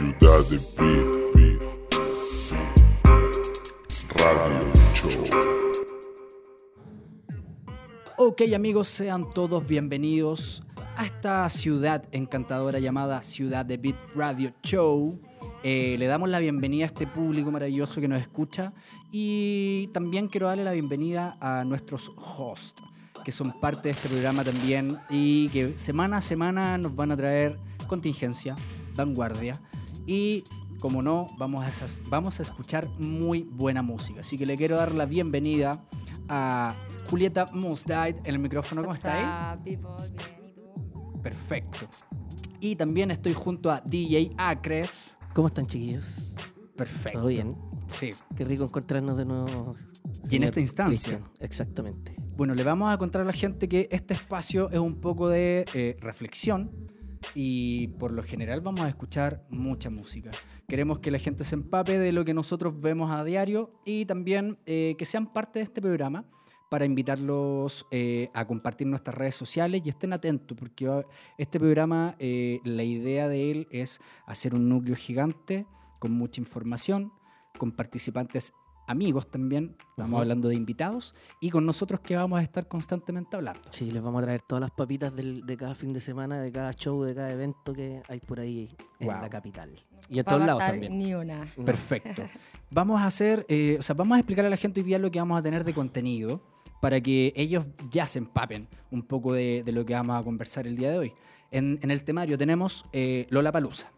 Ciudad de Beat, Beat. Radio Show. Ok amigos, sean todos bienvenidos a esta ciudad encantadora llamada Ciudad de Beat Radio Show. Eh, le damos la bienvenida a este público maravilloso que nos escucha y también quiero darle la bienvenida a nuestros hosts que son parte de este programa también y que semana a semana nos van a traer contingencia, vanguardia y como no, vamos a, vamos a escuchar muy buena música. Así que le quiero dar la bienvenida a Julieta Mosdide en el micrófono. ¿Cómo está ahí? Perfecto. Y también estoy junto a DJ Acres. ¿Cómo están, chiquillos? Perfecto. ¿Todo bien? Sí. Qué rico encontrarnos de nuevo. Y en esta instancia. Cristian. Exactamente. Bueno, le vamos a contar a la gente que este espacio es un poco de eh, reflexión y por lo general vamos a escuchar mucha música. Queremos que la gente se empape de lo que nosotros vemos a diario y también eh, que sean parte de este programa para invitarlos eh, a compartir nuestras redes sociales y estén atentos porque este programa, eh, la idea de él es hacer un núcleo gigante con mucha información, con participantes amigos también, estamos Ujú. hablando de invitados, y con nosotros que vamos a estar constantemente hablando. Sí, les vamos a traer todas las papitas del- de cada fin de semana, de cada show, de cada evento que hay por ahí en Wow. la capital. Y en Va a todos lados también. Ni una. Perfecto. Vamos a hacer, eh, o sea, vamos a explicar a la gente hoy día lo que vamos a tener de contenido para que ellos ya se empapen un poco de, de lo que vamos a conversar el día de hoy. En, en el temario tenemos eh, Lola Palusa,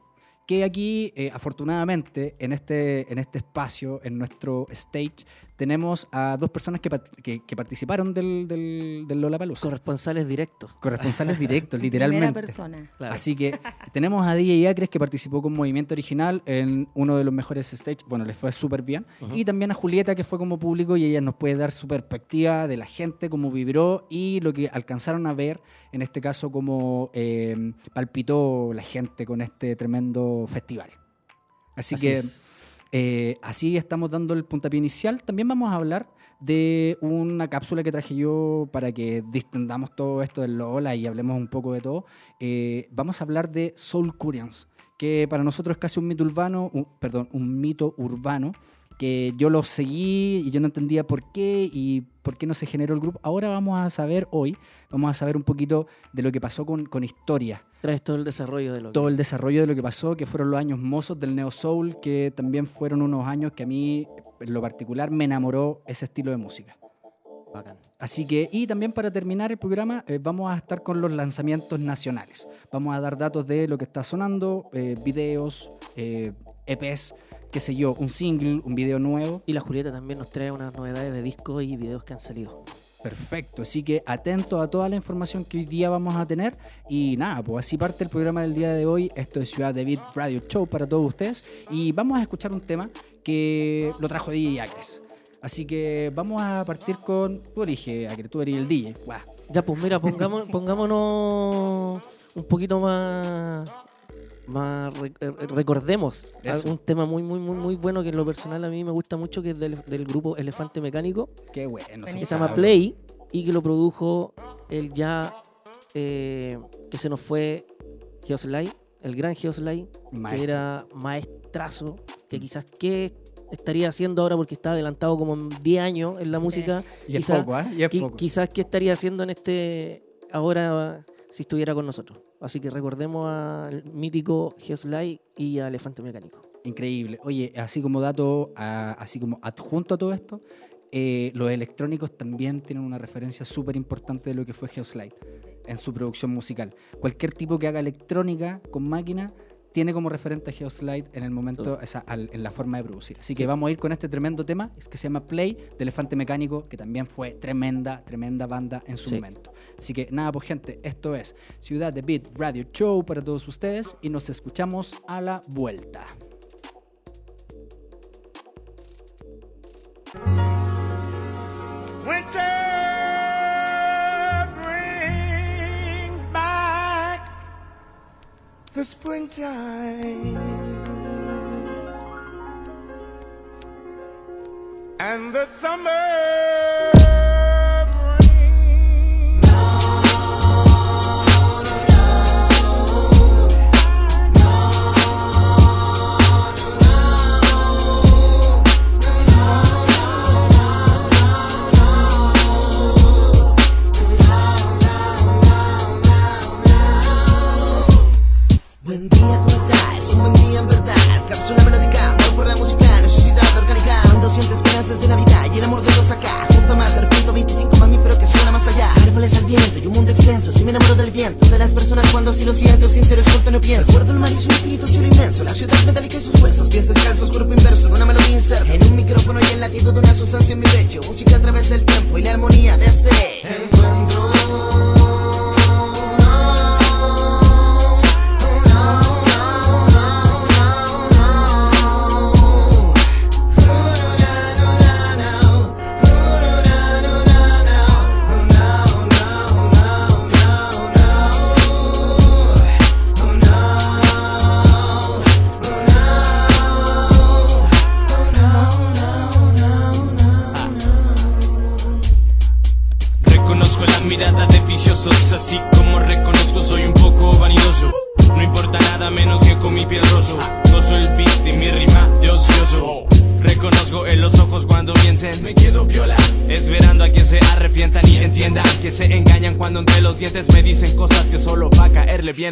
que aquí, eh, afortunadamente, en este, en este espacio, en nuestro stage, tenemos a dos personas que, pat- que- que participaron del, del, del Lola Palusa. Corresponsales directos. Corresponsales directos, Primera literalmente. persona. Claro. Así que tenemos a DJ Acres que participó con Movimiento Original en uno de los mejores stages. Bueno, les fue súper bien. Y también a Julieta que fue como público y ella nos puede dar su perspectiva de la gente, cómo vibró y lo que alcanzaron a ver, en este caso, cómo eh, palpitó la gente con este tremendo festival. Así, Así que es. Eh, así estamos dando el puntapié inicial. También vamos a hablar de una cápsula que traje yo para que distendamos todo esto del Lola y hablemos un poco de todo. Eh, vamos a hablar de Soul Curians, que para nosotros es casi un mito urbano, perdón, un mito urbano que yo lo seguí y yo no entendía por qué y por qué no se generó el grupo. Ahora vamos a saber hoy, vamos a saber un poquito de lo que pasó con, con historia Traes todo el desarrollo de lo que- todo el desarrollo de lo que pasó, que fueron los años mozos del Neo Soul, que también fueron unos años que a mí, en lo particular, me enamoró ese estilo de música. Bacán. Así que, y también para terminar el programa, eh, vamos a estar con los lanzamientos nacionales. Vamos a dar datos de lo que está sonando, eh, videos, eh, EPs, qué sé yo, un single, un video nuevo. Y la Julieta también nos trae unas novedades de discos y videos que han salido. Perfecto, así que atentos a toda la información que hoy día vamos a tener. Y nada, pues así parte el programa del día de hoy. Esto es Ciudad de Beat Radio Show para todos ustedes. Y vamos a escuchar un tema que lo trajo DJ Acres. Así que vamos a partir con. Tú elige, Acres, tú eres el DJ. Guau. Ya, pues mira, pongámonos un poquito más. Más re- eh, recordemos Eso. un tema muy, muy, muy, muy bueno que en lo personal a mí me gusta mucho, que es del, del grupo Elefante Mecánico, Qué bueno. Que se llama Play y que lo produjo el ya eh, que se nos fue Geoslay, el gran Geoslay, que era maestrazo, que quizás qué estaría haciendo ahora porque está adelantado como en 10 años en la música. Y es quizá- poco, ¿eh? Y es poco. quizás qué estaría haciendo en este ahora si estuviera con nosotros. Así que recordemos al mítico Geoslay y a Elefante Mecánico. Increíble. Oye, así como dato, así como adjunto a todo esto, eh, los electrónicos también tienen una referencia súper importante de lo que fue Geoslide en su producción musical. Cualquier tipo que haga electrónica con máquina tiene como referente a Geoslide en el momento, Todo. o sea, al- en la forma de producir. Así que vamos a ir con este tremendo tema que se llama Play de Elefante Mecánico, que también fue tremenda, tremenda banda en su Sí. momento. Así que nada, pues gente, esto es Ciudad de Beat Radio Show para todos ustedes y nos escuchamos a la vuelta. Winter the springtime. And the summer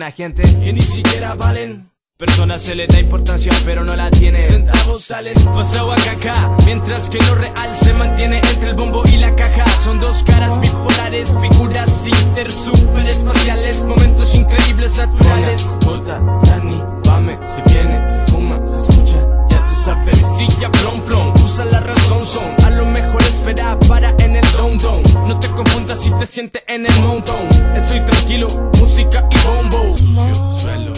gente que ni siquiera valen. Personas se le da importancia pero no la tiene Centavos salen pasado a caca Mientras que lo real se mantiene entre el bombo y la caja. Son dos caras bipolares, figuras inter super espaciales Momentos increíbles naturales. Bota, Dani, Pame, se viene, se fuma, se sabes, silla, plom, plom Usa la razón, son A lo mejor espera para en el don, don. No te confundas si te sientes en el montón. Estoy tranquilo, música y bombo. Sucio, suelo,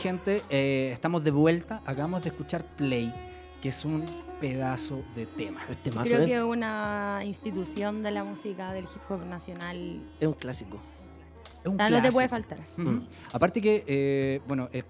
gente, eh, estamos de vuelta. Acabamos de escuchar Play, que es un pedazo de tema. Este Creo es- que una institución de la música del hip hop nacional. es un clásico. Es un O sea, no te clásico. puede faltar. Ujú. Aparte que, eh, bueno, eh,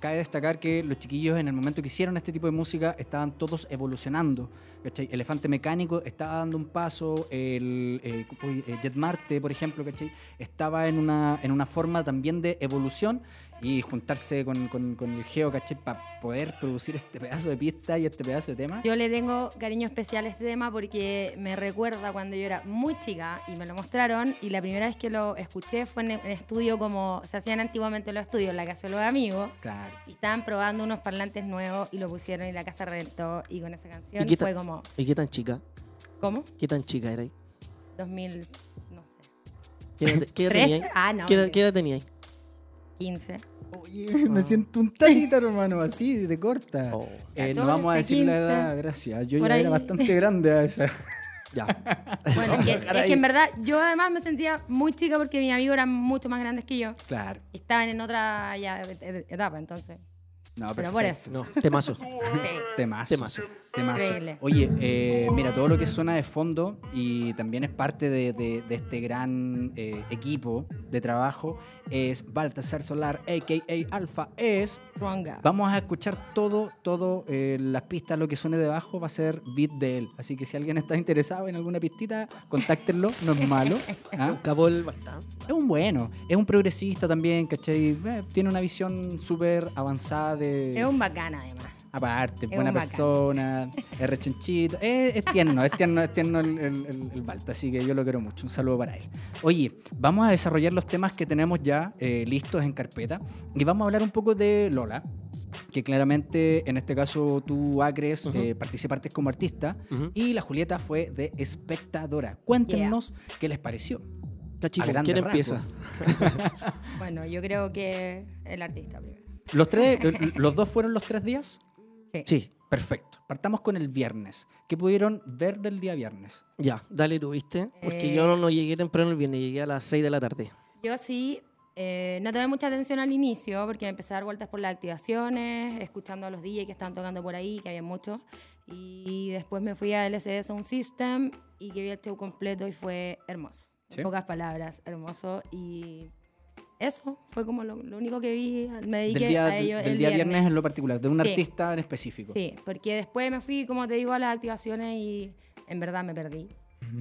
cabe destacar que los chiquillos en el momento que hicieron este tipo de música estaban todos evolucionando. ¿Cachai? Elefante Mecánico estaba dando un paso, el eh, eh, Jet Marte, por ejemplo, ¿cachai? estaba en una, en una forma también de evolución y juntarse con, con- con el Geo, ¿cachai? Para poder producir este pedazo de pista y este pedazo de tema. Yo le tengo cariño especial a este tema porque me recuerda cuando yo era muy chica y me lo mostraron y la primera vez que lo escuché fue en el estudio como se hacían antiguamente los estudios, en la casa de los amigos. Claro. Y estaban probando unos parlantes nuevos y lo pusieron y la casa reventó y con esa canción ¿Y qué, ta- fue como, ¿Y qué tan chica? ¿cómo? ¿Qué tan chica era ahí? 2000, no sé, ¿Qué edad, qué edad ¿13? tenía ahí? Ah, no, ¿Qué edad, qué edad tenía ahí? 15. Oye, me siento un tatita, hermano, así, de corta. Oh. Eh, no vamos a 14, decir la 15, edad, gracias. Yo por ya ahí. era bastante grande a esa. Ya. Bueno, es que, es en verdad yo además me sentía muy chica porque mis amigos eran mucho más grandes que yo Claro. y estaban en otra ya, et- et- etapa, entonces. No, Pero por perfecto. eso. No, temazo. Sí. Temazo. Temazo. Temazo. Increíble. Oye, eh, mira, todo lo que suena de fondo y también es parte de, de- de este gran eh, equipo de trabajo es Baltasar Solar, a.k.a. Alfa, es... Ronga. Vamos a escuchar todo, todo, eh, las pistas, lo que suene debajo va a ser beat de él. Así que si alguien está interesado en alguna pistita, contáctenlo, no es malo. ¿ah? Es un bueno, es un progresista también, ¿cachai? Eh, tiene una visión súper avanzada de... Es un bacán además. Aparte, Es buena persona, es rechonchito, es, es tierno, es tierno, es tierno el, el, el- el Balta, así que yo lo quiero mucho. Un saludo para él. Oye, vamos a desarrollar los temas que tenemos ya eh, listos en carpeta y vamos a hablar un poco de Lola, que claramente en este caso tú, Acres, Ujú. eh, participaste como artista Ujú. y la Julieta fue de espectadora. Cuéntenos qué les pareció. Cachi, A ¿con grandes ¿quién empieza? Bueno, yo creo que el artista primero. ¿Los, tres, eh, ¿Los dos fueron los tres días? Sí, Perfecto. Partamos con el viernes. ¿Qué pudieron ver del día viernes? ya, dale tú, ¿viste? Porque Eh. yo no, no llegué temprano el viernes, llegué a las 6 de la tarde. Yo sí, eh, no tomé mucha atención al inicio porque me empecé a dar vueltas por las activaciones, escuchando a los DJs que estaban tocando por ahí, que había muchos. Y después me fui a LCD Sound System y que vi el show completo y fue hermoso. Sí. En pocas palabras, hermoso. Y eso fue como lo, lo único que vi. Me dediqué Del día, a ello del el día viernes. en lo particular, de un Sí. artista en específico. Sí, porque después me fui, como te digo, a las activaciones y en verdad me perdí.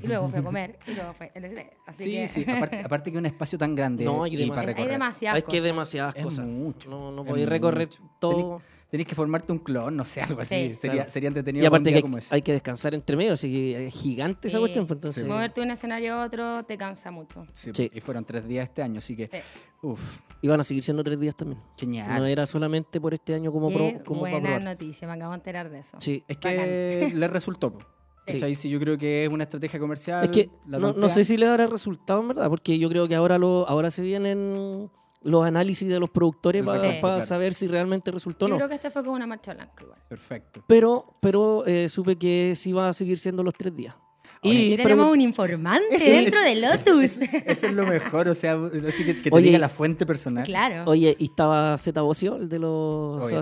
Y luego fui a comer y luego fue LCD. Así Sí, que sí, aparte, aparte que un espacio tan grande No, hay y para demasiado. hay demasiadas Hay que cosas. demasiadas Es cosas. mucho, No, no podéis recorrer mucho. todo. Tenés que formarte un clon, no sé, algo así. Sí. sería, Claro. sería entretenido Y para un aparte día que como hay, ese. hay que descansar entre medio, así que es gigante esa cuestión. pues, entonces, Moverte de un escenario a otro te cansa mucho. Sí, Sí. Y fueron tres días este año, así que, Sí. uff, Y van a seguir siendo tres días también. genial. No era solamente por este año como, pro- como para buena probar. noticia, me acabo de enterar de eso. Sí. Es que le resultó. Sí. Sí, yo creo que es una estrategia comercial. Es que la no, no sé si le dará resultado en verdad, porque yo creo que ahora lo, ahora se vienen los análisis de los productores para saber si realmente resultó o Yo no. creo que este fue como una marcha blanca igual. Perfecto. Pero, pero eh, supe que sí va a seguir siendo los tres días. Oye, Y Y tenemos un informante Ese- dentro ese- de Lotus. Eso es lo mejor, o sea, así que, que te Oye, diga la fuente personal. claro. Oye, y estaba Zeta Bocio, el de los Oye,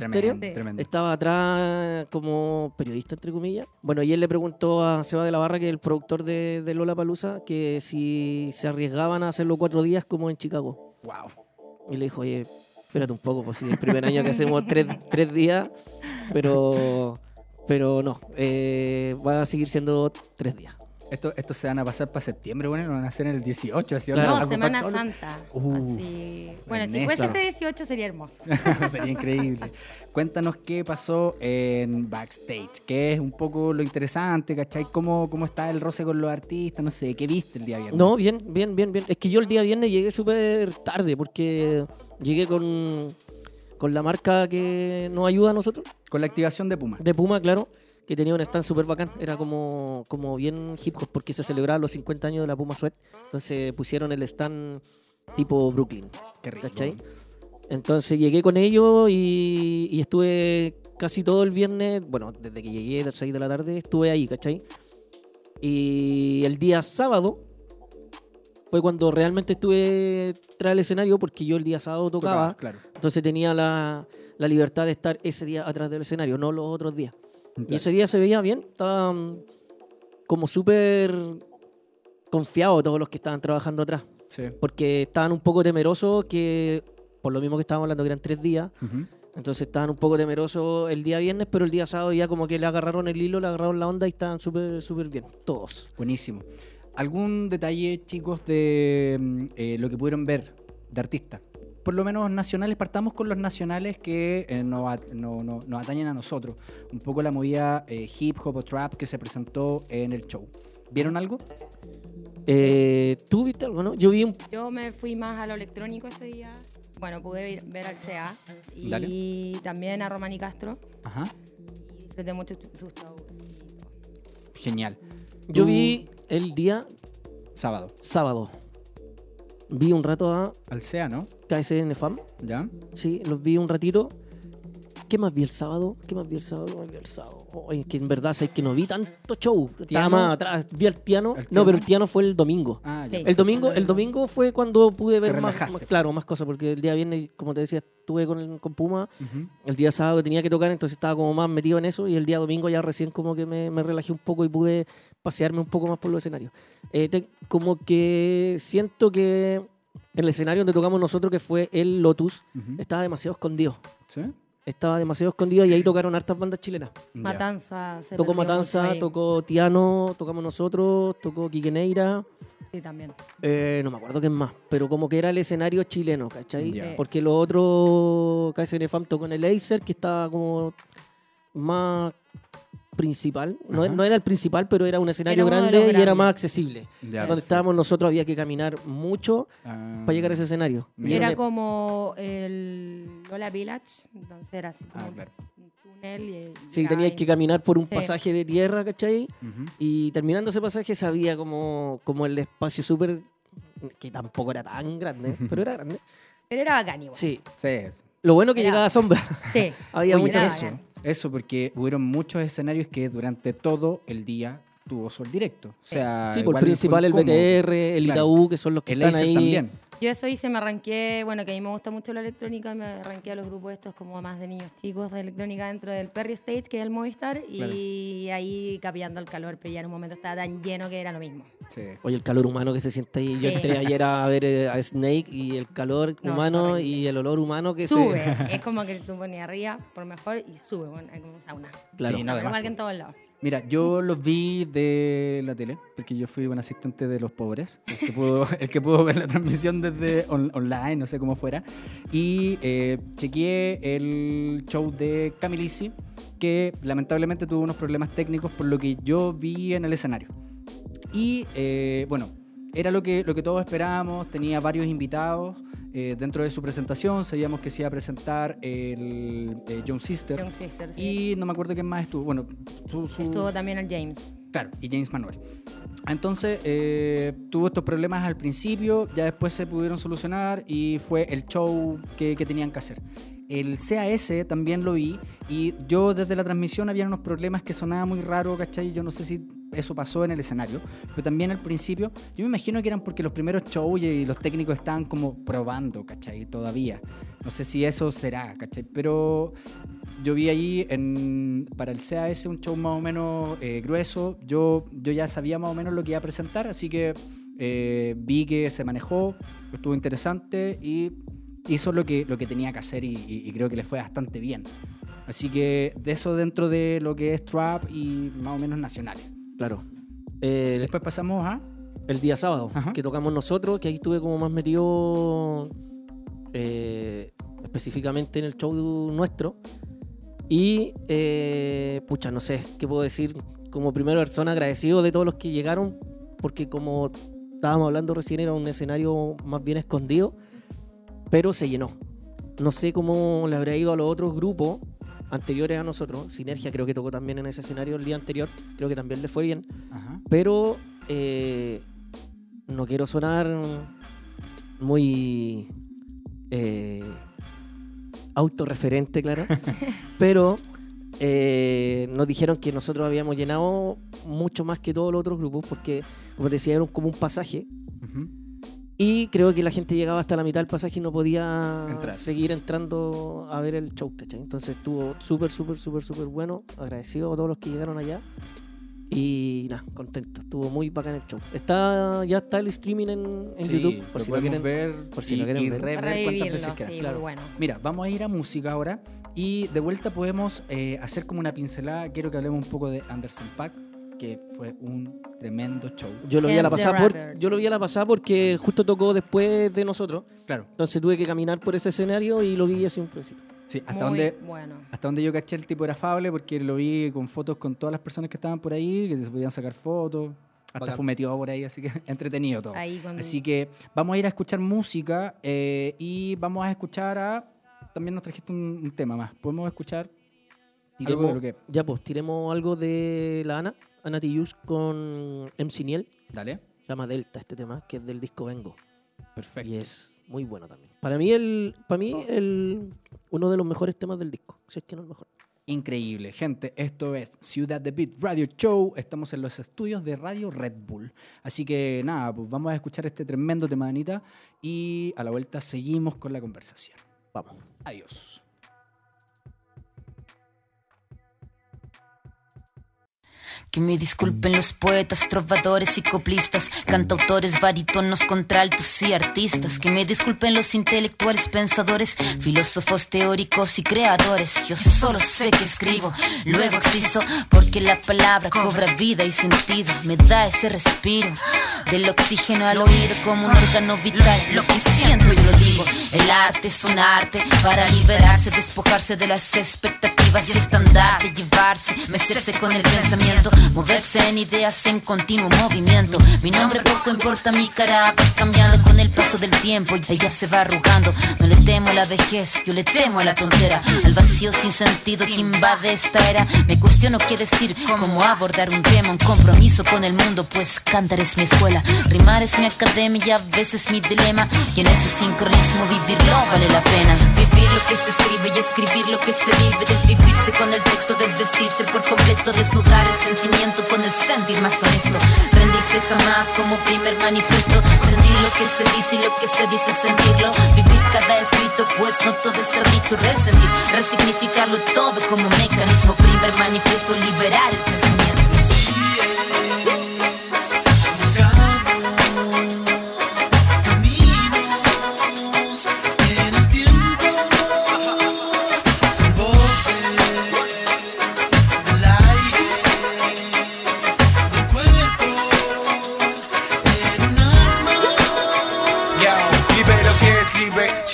tremendo. Estaba atrás como periodista, entre comillas. Bueno, y él le preguntó a Seba de la Barra, que es el productor de, de Lola Palusa, que si se arriesgaban a hacerlo cuatro días como en Chicago. Wow. Y le dijo, oye, espérate un poco, pues si es el primer año que hacemos tres, tres días, pero, pero no, eh, va a seguir siendo tres días. Esto, estos se van a pasar para septiembre, bueno, lo van a hacer en el 18. Así Claro. no, Semana Santa. Uh, Así. Bueno, en si fuese este 18 sería hermoso. Sería increíble. Cuéntanos qué pasó en backstage, qué es un poco lo interesante, ¿cachai? ¿Cómo, cómo está el roce con los artistas? No sé, ¿qué viste el día viernes? No, bien, bien, bien, bien. Es que yo el día viernes llegué súper tarde porque llegué con, con la marca que nos ayuda a nosotros, Con la activación de Puma. de Puma, claro, que tenía un stand súper bacán. Era como, como bien hip hop porque se celebraban los 50 años de la Puma Sweat. Entonces pusieron el stand tipo Brooklyn. Qué rico. ¿Cachai? Entonces llegué con ellos y, y estuve casi todo el viernes, bueno, desde que llegué a las 6 de la tarde, estuve ahí, ¿cachai? Y el día sábado fue cuando realmente estuve tras el escenario, porque yo el día sábado tocaba, claro. entonces tenía la, la libertad de estar ese día atrás del escenario, no los otros días. Y ese día se veía bien, estaba mm, como súper confiado todos los que estaban trabajando atrás Sí. porque estaban un poco temerosos que, por lo mismo que estábamos hablando, que eran tres días, entonces estaban un poco temerosos el día viernes, pero el día sábado ya como que le agarraron el hilo, le agarraron la onda y estaban súper, súper bien, todos. Buenísimo. ¿Algún detalle, chicos, de mm, eh, lo que pudieron ver de artistas? Por lo menos nacionales, partamos con los nacionales que eh, nos, at- no- no- nos atañen a nosotros. Un poco la movida eh, hip hop o trap que se presentó en el show. ¿Vieron algo? Eh, ¿Tú viste algo, no? Yo vi un... Yo me fui más a lo electrónico ese día. Bueno, pude ir- ver al CA y Dale. también a Romani Castro. Ajá. Y disfruté mucho sus shows. Genial. Yo vi el día Sábado. sábado. Vi un rato a Al SEA, ¿no? KSN Fam, ¿Ya? sí, los vi un ratito. ¿Qué más vi el sábado? ¿Qué más vi el sábado? ¿Qué más vi el sábado? Oye, que en verdad sé que no vi tanto show. Estaba más atrás. Vi el piano. ¿El No, pero el piano fue el domingo. Ah, ya. Sí. El domingo, el domingo fue cuando pude ver más, más- claro, más cosas, porque el día viernes, como te decía, estuve con, con Puma, el día sábado tenía que tocar, entonces estaba como más metido en eso, y el día domingo ya recién como que me, me relajé un poco y pude pasearme un poco más por los escenarios. Eh, te- como que siento que el escenario donde tocamos nosotros, que fue el Lotus, estaba demasiado escondido. ¿Sí? Estaba demasiado escondido y ahí tocaron hartas bandas chilenas. Matanza. se Tocó Matanza, tocó Tiano, tocamos nosotros, tocó Quiqueneira. Sí, también. Eh, no me acuerdo quién más, pero como que era el escenario chileno, ¿cachai? Ya. Porque lo otro, KSN Fam tocó en el Acer, que estaba como más principal. No, era el principal, pero era un escenario Era grande y era más accesible. Ya, Donde perfecto. estábamos nosotros había que caminar mucho Ah, para llegar a ese escenario. Mira. Era como el Lola Village, entonces era así como Ah, claro. un túnel. Y Sí, tenías que caminar por un Sí. pasaje de tierra, ¿cachai? Ujú. Y terminando ese pasaje sabía como, como el espacio súper... que tampoco era tan grande, pero era grande. Pero era bacán igual. Sí. Lo bueno que Era- llegaba a sombra. Sí. Había mucha era eso, bacán. Eso porque hubieron muchos escenarios que durante todo el día tuvo sol directo. O sea, Sí, por igual principal el. BTR, el Claro. Itaú, que son los que El están Acer ahí. también. Yo eso hice, me arranqué, bueno, que a mí me gusta mucho la electrónica, me arranqué a los grupos estos como más de niños chicos de electrónica dentro del Perry Stage, que es el Movistar, y ahí capeando el calor, pero ya en un momento estaba tan lleno que era lo mismo. Sí. Oye, el calor humano que se siente ahí. Yo Sí. entré ayer a ver eh, a Snake y el calor No, humano y el olor humano que Sube, se. es como que tú ponías arriba, por mejor, y sube, bueno, es como un sauna. Claro. Sí, no, además, Igual que en todos lados. Mira, yo los vi de la tele, porque yo fui un asistente de los pobres, el que pudo, el que pudo ver la transmisión desde on- online, no sé cómo fuera. Y eh, chequeé el show de Camilisi, que lamentablemente tuvo unos problemas técnicos por lo que yo vi en el escenario. Y eh, bueno, era lo que, lo que todos esperábamos, tenía varios invitados. Eh, dentro de su presentación sabíamos que se iba a presentar el eh, John Sister. Young Sisters, sí. Y no me acuerdo quién más estuvo. Bueno, su, su- Estuvo también el James. Claro, y James Manuel. Entonces, eh, tuvo estos problemas al principio, ya después se pudieron solucionar y fue el show que, que tenían que hacer. El CAS también lo vi y yo desde la transmisión había unos problemas que sonaba muy raro, ¿cachai? Yo no sé si eso pasó en el escenario, pero también al principio, yo me imagino que eran porque los primeros shows y los técnicos estaban como probando, ¿cachai? Todavía. No sé si eso será, ¿cachai? Pero yo vi ahí en, para el CAS un show más o menos eh, grueso. Yo, yo ya sabía más o menos lo que iba a presentar, así que eh, vi que se manejó, estuvo interesante y hizo lo que, lo que tenía que hacer y, y- y creo que le fue bastante bien. Así que de eso dentro de lo que es trap y más o menos nacionales. Claro. Eh, Después pasamos a... el día sábado, Ajá. que tocamos nosotros, que ahí estuve como más metido eh, específicamente en el show nuestro. Y, eh, pucha, no sé, ¿qué puedo decir? Como primera persona agradecido de todos los que llegaron, porque como estábamos hablando recién, era un escenario más bien escondido, pero se llenó. No sé cómo le habría ido a los otros grupos anteriores a nosotros. Sinergia creo que tocó también en ese escenario el día anterior, creo que también le fue bien. Ajá. Pero eh, no quiero sonar muy eh, autorreferente, claro. pero eh, nos dijeron que nosotros habíamos llenado mucho más que todos los otros grupos, porque, como te decía, era como un pasaje. Ujú. Y creo que la gente llegaba hasta la mitad del pasaje y no podía Entrar. seguir entrando a ver el show, ¿cachai? Entonces estuvo súper, súper, súper, súper bueno. Agradecido a todos los que llegaron allá. Y nada, contento. Estuvo muy bacán el show. Está, ya está el streaming en, en Sí, YouTube, por lo si lo quieren. ver por si y, lo quieren y ver. rever Revivirlo, veces sí, claro. muy bueno. Mira, vamos a ir a música ahora y de vuelta podemos eh, hacer como una pincelada. Quiero que hablemos un poco de Anderson Pack, que fue un tremendo show. Yo lo vi a la pasada por, Rapper. yo lo vi a la pasada porque justo tocó después de nosotros. Claro, Entonces tuve que caminar por ese escenario y lo vi así un principio. sí, hasta Muy donde bueno. hasta donde yo caché el tipo era afable porque lo vi con fotos con todas las personas que estaban por ahí, que se podían sacar fotos. Hasta Bacán. fumeteó por ahí, así que entretenido todo. Ahí cuando- Así que vamos a ir a escuchar música eh, y vamos a escuchar a... También nos trajiste un, un tema más. Podemos escuchar algo que... Ya pues, tiremos algo de la Ana, Ana Tijoux con MC Niel. Dale. Se llama Delta este tema, que es del disco Vengo. Perfecto. Y es muy bueno también. Para mí, el, para mí el, uno de los mejores temas del disco. Si es que no el mejor. Increíble, gente. Esto es Ciudad de Beat Radio Show. Estamos en los estudios de Radio Red Bull. Así que nada, pues vamos a escuchar este tremendo tema de Anita y a la vuelta seguimos con la conversación. Vamos. Adiós. Que me disculpen los poetas, trovadores y coplistas, cantautores, barítonos, contraltos y artistas. Que me disculpen los intelectuales, pensadores, filósofos, teóricos y creadores. Yo solo sé que escribo, luego existo, porque la palabra cobra vida y sentido. Me da ese respiro del oxígeno al oído como un órgano vital. Lo que siento yo lo digo. El arte es un arte para liberarse, despojarse de las expectativas y estandarte, llevarse, mecerse con el pensamiento, moverse en ideas en continuo movimiento. Mi nombre poco importa, mi cara va cambiando con el paso del tiempo y ella se va arrugando. No le temo a la vejez, yo le temo a la tontera, al vacío sin sentido que invade esta era. Me cuestiono qué decir, cómo abordar un tema, un compromiso con el mundo, pues cantar es mi escuela, rimar es mi academia a veces mi dilema. Y en ese sincronismo vivirlo vale la pena. Vivir lo que se escribe y escribir lo que se vive. Desvivirse con el texto, desvestirse por completo. Desnudar el sentimiento con el sentir más honesto. Rendirse jamás como primer manifiesto. Sentir lo que se dice y lo que se dice sentirlo. Vivir cada escrito, pues no todo está dicho. Resentir, resignificarlo todo como mecanismo. Primer manifiesto, liberar el pensamiento.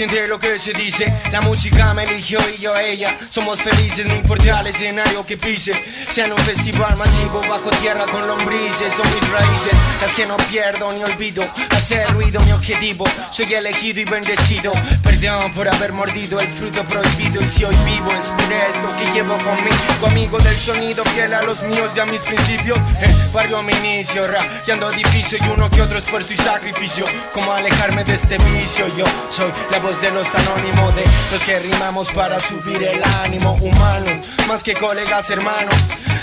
Siente lo que se dice. La música me eligió y yo ella. Somos felices, no importa el escenario que pise. Sea en un festival masivo bajo tierra con lombrices. Son mis raíces, las que no pierdo ni olvido. Hacer ruido mi objetivo. Soy elegido y bendecido. Por haber mordido el fruto prohibido. Y si hoy vivo por esto que llevo conmigo. Amigo del sonido, fiel a los míos y a mis principios. Eh, barrio mi inicio, rayando difícil y uno que otro esfuerzo y sacrificio. Como alejarme de este vicio. Yo soy la voz de los anónimos, de los que rimamos para subir el ánimo. Humanos, más que colegas hermanos.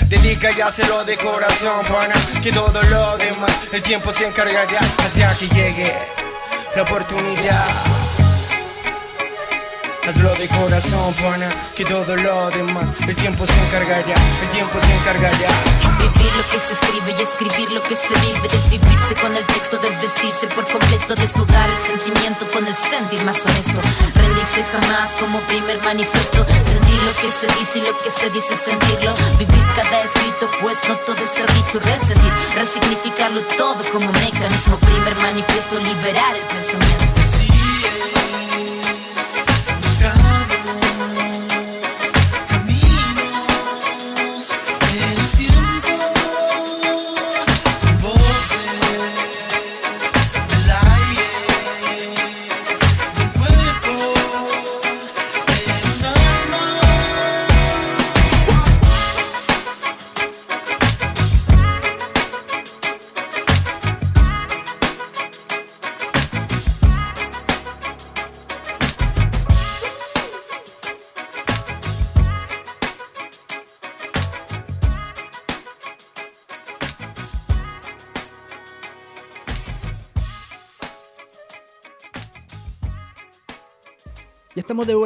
Dedica y hazlo de corazón, pana. Que todo lo demás, el tiempo se encargará hasta que llegue la oportunidad. Hazlo de corazón, pana, que todo lo demás, el tiempo se encargará, el tiempo se encargará. Vivir lo que se escribe y escribir lo que se vive. Desvivirse con el texto, desvestirse por completo. Desnudar el sentimiento con el sentir más honesto. Rendirse jamás como primer manifiesto. Sentir lo que se dice y lo que se dice sentirlo. Vivir cada escrito, pues no todo está dicho. Resentir, resignificarlo todo como mecanismo. Primer manifiesto, liberar el pensamiento.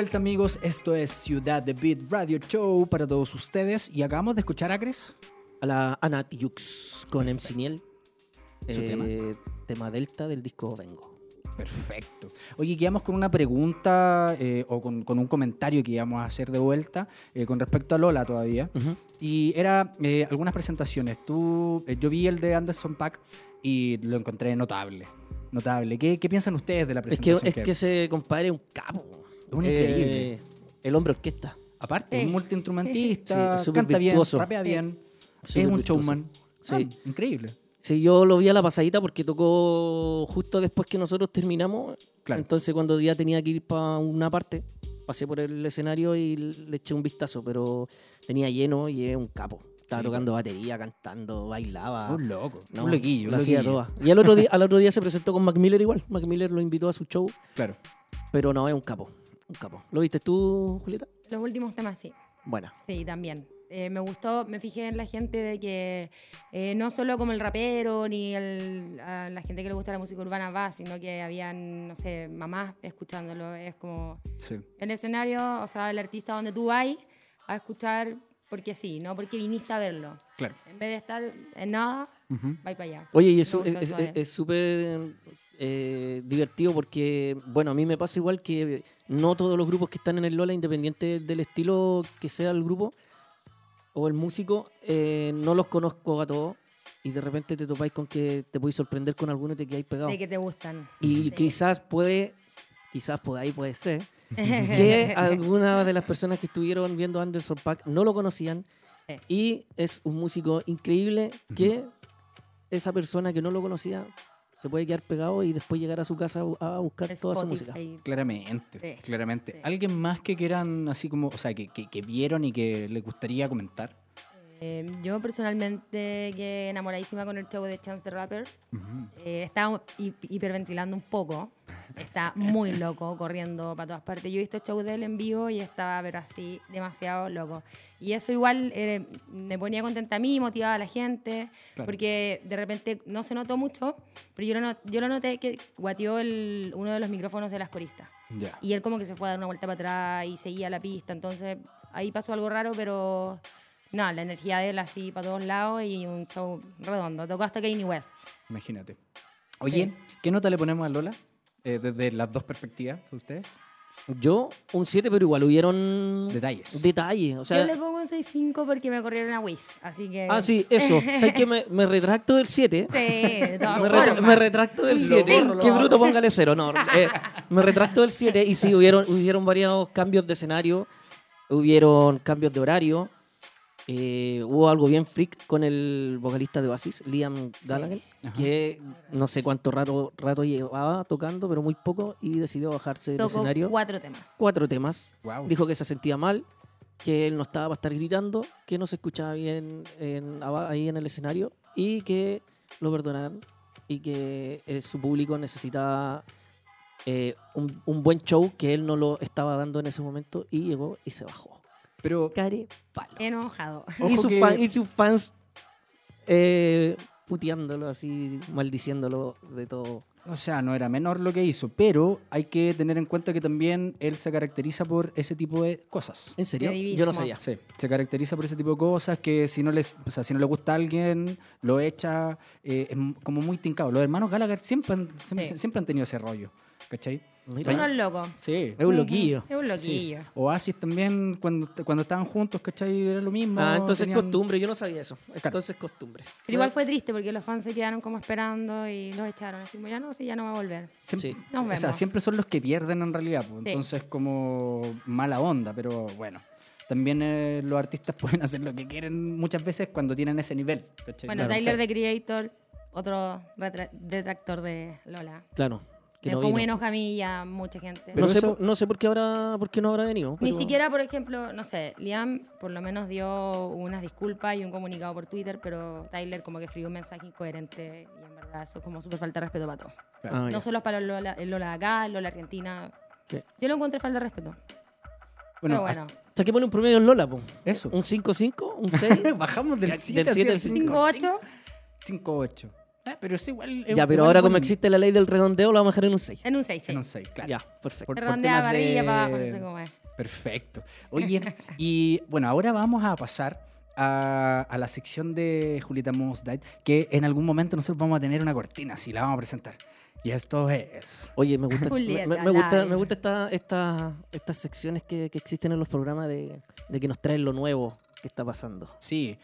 Vuelta, amigos. Esto es Ciudad de Beat Radio Show para todos ustedes. Y acabamos de escuchar a Cres. A la Ana Tijoux con MC Niel. ¿Su tema? tema Delta del disco Vengo. Perfecto. Oye, quedamos con una pregunta eh, o con, con un comentario que íbamos a hacer de vuelta eh, con respecto a Lola todavía. Y era eh, algunas presentaciones. Tú, eh, yo vi el de Anderson Pack y lo encontré notable. Notable. ¿Qué, qué piensan ustedes de la Es que, presentación? es que ese compadre es un capo. Es un increíble. Eh, el hombre orquesta. Aparte, Sí. un multiinstrumentista, Sí, es canta bien, virtuoso. rapea bien, es un virtuoso. showman. Sí. Ah, increíble. Sí, yo lo vi a la pasadita porque tocó justo después que nosotros terminamos. Claro. Entonces cuando ya tenía que ir para una parte, pasé por el escenario y le eché un vistazo, pero tenía lleno y es un capo. Estaba Sí, tocando batería, cantando, bailaba. Un loco, No, un loquillo, lo hacía toda. Y al otro, día, al otro día se presentó con Mac Miller igual. Mac Miller lo invitó a su show, Claro. pero no, es un capo. Un capo. ¿Lo viste tú, Julieta? Los últimos temas sí. Buena. Sí, también. Eh, me gustó, me fijé en la gente de que eh, no solo como el rapero ni el, a la gente que le gusta la música urbana va, sino que habían, no sé, mamás escuchándolo. Es como Sí. el escenario, o sea, el artista donde tú vas a escuchar porque sí, no porque viniste a verlo. Claro. En vez de estar en nada, Ujú. va para allá. Oye, y eso es súper eh, divertido porque, bueno, a mí me pasa igual que no todos los grupos que están en el Lola, independiente del estilo que sea el grupo o el músico, eh, no los conozco a todos y de repente te topáis con que te podéis sorprender con algunos y te quedáis pegados. de que te gustan. Y Sí. quizás puede, quizás por ahí puede ser, que algunas de las personas que estuvieron viendo Anderson Pack no lo conocían Sí. y es un músico increíble que esa persona que no lo conocía se puede quedar pegado y después llegar a su casa a bu- a buscar toda su música. Claramente, Sí, claramente. sí. ¿Alguien más que quieran, así como, o sea, que, que- que vieron y que les gustaría comentar? Eh, yo personalmente quedé enamoradísima con el show de Chance the Rapper. Eh, estaba hi- hiperventilando un poco. Está muy loco, corriendo para todas partes. Yo he visto shows de él en vivo y estaba, pero así, demasiado loco. Y eso igual eh, me ponía contenta a mí, motivaba a la gente, Claro. porque de repente no se notó mucho, pero yo lo, not- yo lo noté que guateó el, uno de los micrófonos de las coristas. Ya. Y él como que se fue a dar una vuelta para atrás y seguía la pista. Entonces ahí pasó algo raro, pero no, la energía de él así para todos lados y un show redondo. Tocó hasta Kanye West. Imagínate. Oye, ¿qué nota le ponemos a Lola? Eh, desde las dos perspectivas de ustedes. Yo, un 7, pero igual hubieron Detalles. detalles. O sea, Yo le pongo un 6.5 porque me corrieron a Wiz. Así que... ah, sí, eso. ¿Sabes que me, me retracto del 7? Sí, de todas Me, retra- me retracto del 7. Qué bruto, póngale cero. No, eh, me retracto del 7 y sí, hubieron, hubieron varios cambios de escenario, hubieron cambios de horario. Eh, hubo algo bien freak con el vocalista de Oasis, Liam Gallagher, que no sé cuánto rato, rato llevaba tocando, pero muy poco, y decidió bajarse del escenario. cuatro temas. Cuatro temas. Wow. Dijo que se sentía mal, que él no estaba para estar gritando, que no se escuchaba bien en- ahí en el escenario y que lo perdonaran y que eh, su público necesitaba eh, un, un buen show que él no lo estaba dando en ese momento y llegó y se bajó. Pero Care palo. Enojado. Y sus, que- fan- y sus fans eh, puteándolo así, maldiciéndolo de todo. O sea, no era menor lo que hizo, pero hay que tener en cuenta que también él se caracteriza por ese tipo de cosas. ¿En serio? Yo no sabía. Sí, se caracteriza por ese tipo de cosas que si no les, o sea, si no le gusta a alguien, lo echa, eh, es como muy tincado. Los hermanos Gallagher siempre han, siempre, Sí. siempre han tenido ese rollo, ¿cachai? Mira, Uno es loco. Sí. es un loquillo. Es un sí. loquillo. Oasis también, cuando, cuando estaban juntos, ¿cachai? Era lo mismo. Ah, entonces tenían- costumbre, yo no sabía eso. Claro. Entonces costumbre. Pero igual fue triste porque los fans se quedaron como esperando y los echaron. Así como, ya no, sí, ya no va a volver. Siempre, Sí. Nos o sea, siempre son los que pierden en realidad, pues, Sí. entonces como mala onda, pero bueno. También eh, los artistas pueden hacer lo que quieren muchas veces cuando tienen ese nivel. ¿cachai? Bueno, Claro, Tyler, o sea, The Creator, otro detractor de Lola. Claro. Que Me no vino. enoja a mí y a mucha gente. Pero no, sé, eso- por- no sé por qué ahora por qué no habrá venido. Ni pero- siquiera, por ejemplo, no sé, Liam por lo menos dio unas disculpas y un comunicado por Twitter, pero Tyler como que escribió un mensaje incoherente y en verdad eso es como súper falta de respeto para todos. claro. Ah, No ya. solo para el Lola, el Lola de acá, el Lola Argentina. Sí. Yo lo encontré falta de respeto. Bueno, pero bueno. Saquémosle un promedio en Lola, po. Eso. Un 5-5, un 6. Bajamos del Del 7 siete al cinco. 5-8. 5-8. Ah, pero es igual. es ya, pero igual ahora como buen- existe la ley del redondeo, lo vamos a dejar en un 6. En un 6, sí. En un 6, claro. Ya, perfecto. Por- Se por redondea arriba, de- para abajo, no sé cómo es. Perfecto. Oye, y bueno, ahora vamos a pasar a, a la sección de Julieta Mos Died, que en algún momento nosotros vamos a tener una cortina, así la vamos a presentar. Y esto es. Oye, me gusta, me, Julieta, me- me gusta, me gusta esta, esta- estas secciones que, que existen en los programas de, de que nos traen lo nuevo que está pasando. Sí.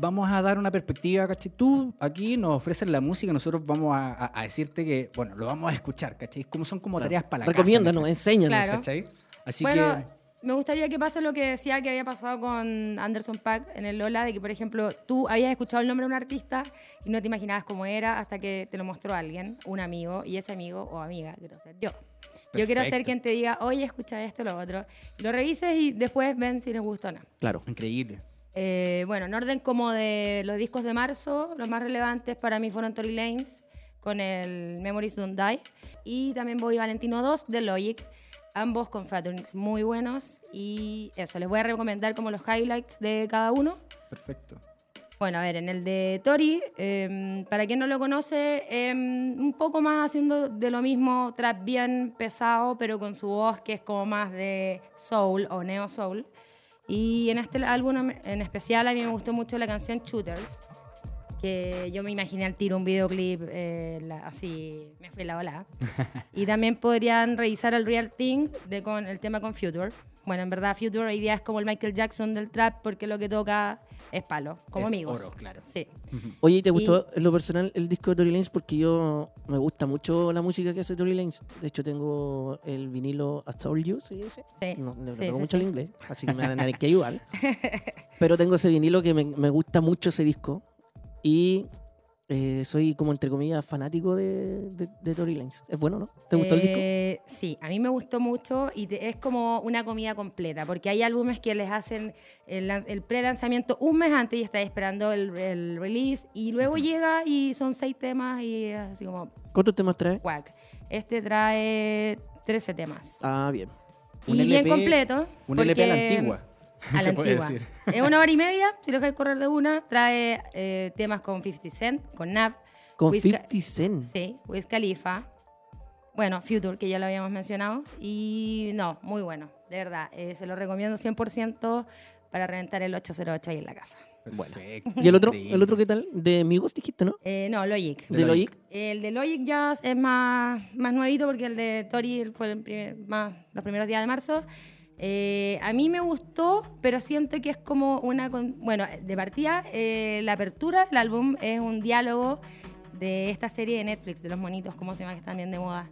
Vamos a dar una perspectiva, ¿cachai? Tú aquí nos ofreces la música, nosotros vamos a, a- a decirte que, bueno, lo vamos a escuchar, ¿cachai? Como son como tareas para la casa, Recomiéndanos, ¿no? enséñanos. Claro. ¿cachai? Así bueno, que. me gustaría que pase lo que decía que había pasado con Anderson Pack en el Lola, de que, por ejemplo, tú habías escuchado el nombre de un artista y no te imaginabas cómo era hasta que te lo mostró alguien, un amigo, y ese amigo o amiga quiero ser yo. Yo quiero ser quien te diga, oye, escucha esto, lo otro. Lo revises y después ven si les gusta o no. Claro. Increíble. Eh, bueno, en orden como de los discos de marzo, los más relevantes para mí fueron Tory Lanez con el Memories Don't Die y también voy Valentino 2 de Logic, ambos con featurings muy buenos y eso, les voy a recomendar como los highlights de cada uno. Perfecto. Bueno, a ver, en el de Tori, eh, para quien no lo conoce, eh, un poco más haciendo de lo mismo, trap bien pesado, pero con su voz que es como más de soul o neo soul. Y en este álbum en especial a mí me gustó mucho la canción Shooters, que yo me imaginé al tiro un videoclip eh, la- así, me fue la ola. y también podrían revisar el Real Thing de con el tema con Future. Bueno, en verdad Future hoy día es como el Michael Jackson del trap porque lo que toca es palo, como Es amigos. oro, claro. Sí. Oye, ¿y ¿te gustó en lo personal el disco de Tory Lanez? Porque yo me gusta mucho la música que hace Tory Lanez. De hecho, tengo el vinilo A Told You, ¿se dice? Sí, No, no sí, sí, mucho sí. el inglés, así que me van a tener que ayudar. Pero tengo ese vinilo que me, me gusta mucho ese disco. Y eh, soy como entre comillas fanático de, de, de Tory Lanez. ¿Es bueno, no? ¿Te gustó el disco? Eh, Sí, a mí me gustó mucho y te- es como una comida completa, porque hay álbumes que les hacen el, lan- el pre-lanzamiento un mes antes y estáis esperando el, el release y luego llega y son seis temas y es así como ¿Cuántos temas trae? cuac. Este trae 13 temas. Ah, bien. y Un bien completo. Un LP a la antigua. A la antigua. Es una hora y media, si lo queréis correr de una. Trae eh, temas con 50 Cent, con Nav. Con Wiz 50 Ca- Cent. Sí, Wiz Khalifa. Bueno, Future, que ya lo habíamos mencionado. Y no, muy bueno, de verdad. eh, se lo recomiendo 100% para reventar el 808 ahí en la casa. Perfecto. ¿Y el otro? ¿El otro qué tal? De Migos dijiste, ¿no? Eh, no, Logic. De Logic. El de Logic Jazz es más, más nuevito porque el de Tori fue el primer- más, los primeros días de marzo. Eh, a mí me gustó, pero siento que es como una... con- Bueno, de partida, eh, la apertura del álbum es un diálogo de esta serie de Netflix, de los monitos, ¿cómo se llama? Que están bien de moda.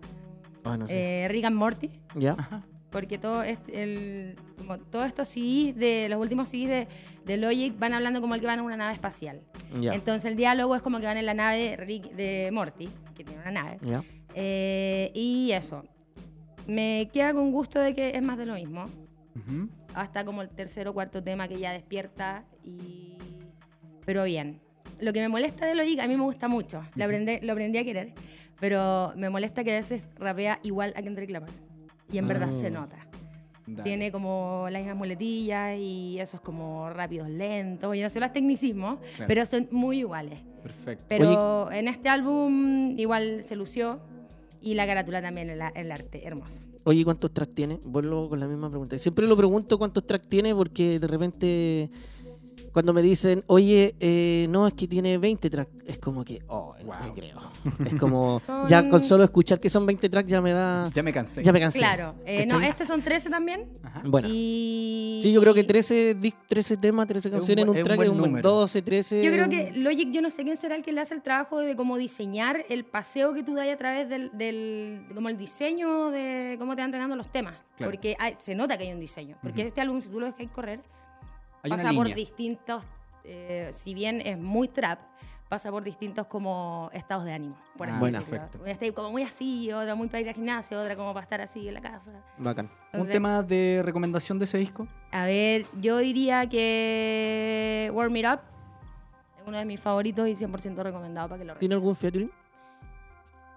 Ah, no sé. Eh, Rick and Morty. ¿Ya? Porque todo este- el, como todos estos CDs, de, los últimos CDs de, de Logic van hablando como el que van en una nave espacial. Ya. Entonces el diálogo es como que van en la nave de, Rick- de Morty, que tiene una nave. ¿Ya? Eh, y eso. Me queda con gusto de que es más de lo mismo. Hasta como el tercer o cuarto tema que ya despierta y... Pero bien. Lo que me molesta de Logic, a mí me gusta mucho. Lo aprendí, lo aprendí a querer. Pero me molesta que a veces rapea igual a Kendrick Lamar. Y en verdad se Ah. nota. Dale. Tiene como las mismas muletillas y esos como rápidos, lentos. Yo no sé los tecnicismos, Claro. pero son muy iguales. Perfecto. Pero en este álbum igual se lució y la carátula también, el, el arte, hermoso. Oye, ¿cuántos tracks tiene? Vuelvo con la misma pregunta. Siempre lo pregunto cuántos tracks tiene porque de repente cuando me dicen, oye, eh, no, es que tiene 20 tracks, es como que, oh, no Wow. me creo. Es como, ya con solo escuchar que son 20 tracks ya me da... Ya me cansé. Ya me cansé. Claro, eh, no, estos son 13 también. Ajá. Bueno. Y... Sí, yo creo que 13, dis- 13 temas, 13 un canciones en un es un track buen es un buen número. 12, 13. Yo creo que Logic, yo no sé quién será el que le hace el trabajo de cómo diseñar el paseo que tú das a través del, del como el diseño de cómo te van entregando los temas. Claro. Porque hay- se nota que hay un diseño. Porque Ujú. este álbum, si tú lo dejas correr, Hay pasa por distintos, eh, si bien es muy trap, pasa por distintos como estados de ánimo. Por Ah, así bueno. decirlo. Perfecto. Una está como muy así, otra muy para ir al gimnasio, otra como para estar así en la casa. Bacán. ¿Un tema de recomendación de ese disco? A ver, yo diría que Warm It Up es uno de mis favoritos y 100% recomendado para que lo ¿Tiene revisen. algún featuring?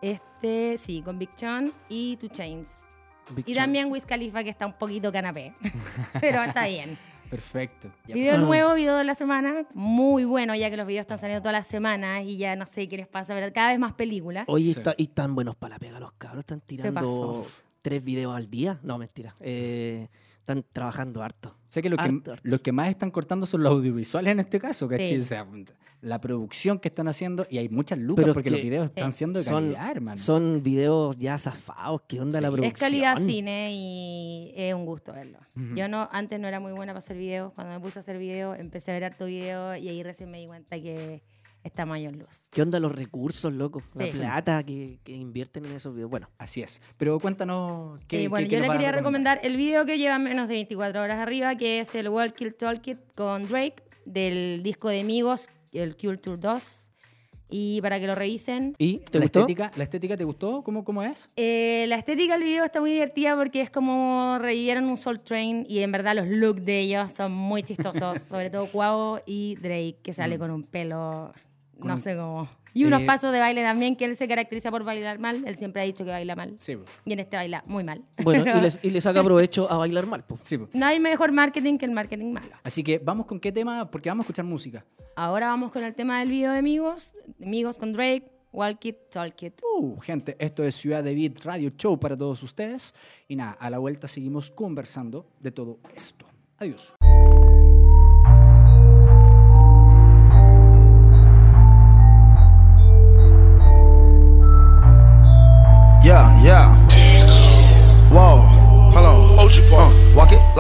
Este, sí, con Big Sean y Two Chains. Big Y también Wiz Khalifa, que está un poquito canapé. Pero está bien. Perfecto. Ya, Video nuevo, video de la semana. Muy bueno, ya que los videos están saliendo todas las semanas y ya no sé qué les pasa, pero cada vez más películas. Oye, Sí. está- y tan buenos para la pega los cabros, están tirando pasó. tres videos al día. No, mentira. Eh, están trabajando harto. Sé que, los que Harto, harto. los que más están cortando son los audiovisuales en este caso, ¿cachai? Sí. O sea, la producción que están haciendo y hay muchas lucas Pero porque los videos están Sí. siendo de Son, calidad, hermano. son videos ya zafados. ¿Qué onda Sí. la producción? Es calidad cine y es un gusto verlo. Yo no, antes no era muy buena para hacer videos. Cuando me puse a hacer videos, empecé a ver harto video y ahí recién me di cuenta que está mayor luz. ¿Qué onda los recursos, loco? La Sí. plata que, que invierten en esos videos. Bueno, Así es. Pero cuéntanos qué. Eh, bueno, qué- qué yo le quería recomendar el video que lleva menos de 24 horas arriba, que es el World Kill Talk It con Drake, del disco de Amigos, el Culture 2. Y para que lo revisen. ¿y te ¿La gustó? estética, ¿La estética te gustó? ¿Cómo, cómo es? Eh, la estética del video está muy divertida porque es como revivieron un Soul Train y en verdad los looks de ellos son muy chistosos, sobre todo Cuavo y Drake, que sale con un pelo, Con no un- sé cómo. Y unos Eh, pasos de baile también, que él se caracteriza por bailar mal, él siempre ha dicho que baila mal. Sí. Y en este baila muy mal. Bueno, y, les- y le saca provecho a bailar mal. po. sí. po. No hay mejor marketing que el marketing malo. Así que vamos con qué tema, porque vamos a escuchar música. Ahora vamos con el tema del video de Amigos, Amigos con Drake, Walk It, Talk It. Uh, gente, esto es Ciudad de Beat Radio Show para todos ustedes. Y nada, a la vuelta seguimos conversando de todo esto. Adiós.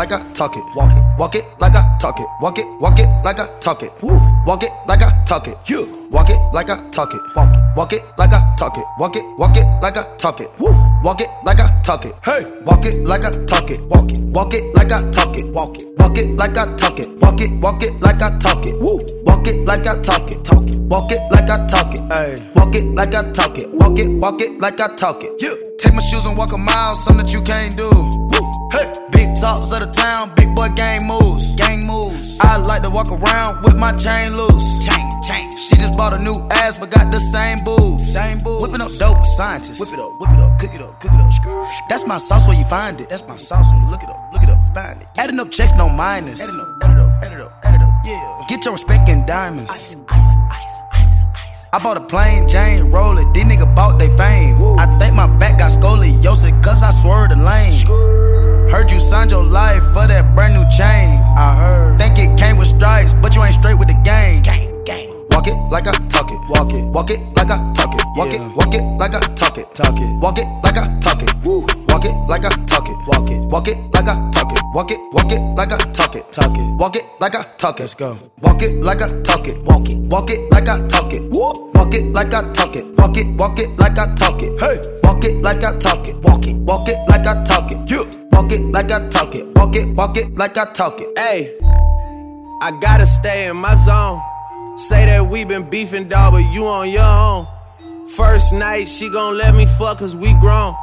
Like I talk it. Walk it. Walk it like I talk it. Walk it. Walk it like I talk it. Woo. Walk it like I talk it. You. Walk it like I talk it. Walk it. Walk it like I talk it. Walk it. Walk it like I talk it. Woo. Walk it like I talk it. Hey. Walk it like I talk it. Walk it. Walk it like I talk it. Walk it. Walk it like I talk it. Walk it. Walk it like I talk it. Woo. Walk it like I talk it. Talk it. Walk it like I talk it. Ay. Walk it like I talk it. Walk it, walk it like I talk it. Yeah. Take my shoes and walk a mile, something that you can't do. Woo. Hey. Big talks of the town, big boy gang moves. Gang moves. I like to walk around with my chain loose. Chain, chain. She just bought a new ass, but got the same booze. Same booze. Whipping up dope scientists. Whip it up, whip it up, cook it up, cook it up. That's my sauce where you find it. That's my sauce when you look it up, look it up, find it. Adding up checks, no minus. Adding up, add it up, add it up, add it up. Yeah. Get your respect in diamonds. Ice, ice. I bought a plain Jane roller. These nigga bought they fame. I think my back got scoliosis, cause I swerved the lane. Heard you signed your life for that brand new chain. I heard. Think it came with stripes, but you ain't straight with the game. Gang, gang. Walk it like I talk it. Walk it. Walk it like I talk it. Walk it. Walk it like I talk it. Talk it. Walk it like I talk it. Woo. Walk it like I talk it. Walk it. Walk it like I talk it. Walk it. Walk it like I talk it. Talk it. Walk it like I talk it. Let's go. Walk it like I talk it. Walk it. Walk it like I talk it. Walk it like I talk it. Walk it. Walk it like I talk it. Hey. Walk it like I talk it. Walk it. Walk it like I talk it. You. Walk it like I talk it. Walk it. Walk it like I talk it. Hey, I gotta stay in my zone. Say that we been beefing, dog, but you on your own. First night, she gon' let me fuck cause we grown.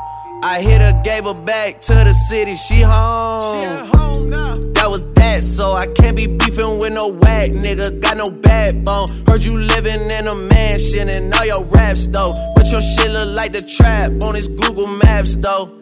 I hit her, gave her back to the city, she home. She at home now. That was that, so I can't be beefing with no whack nigga. Got no backbone. Heard you living in a mansion and all your raps though. But your shit look like the trap on his Google Maps though.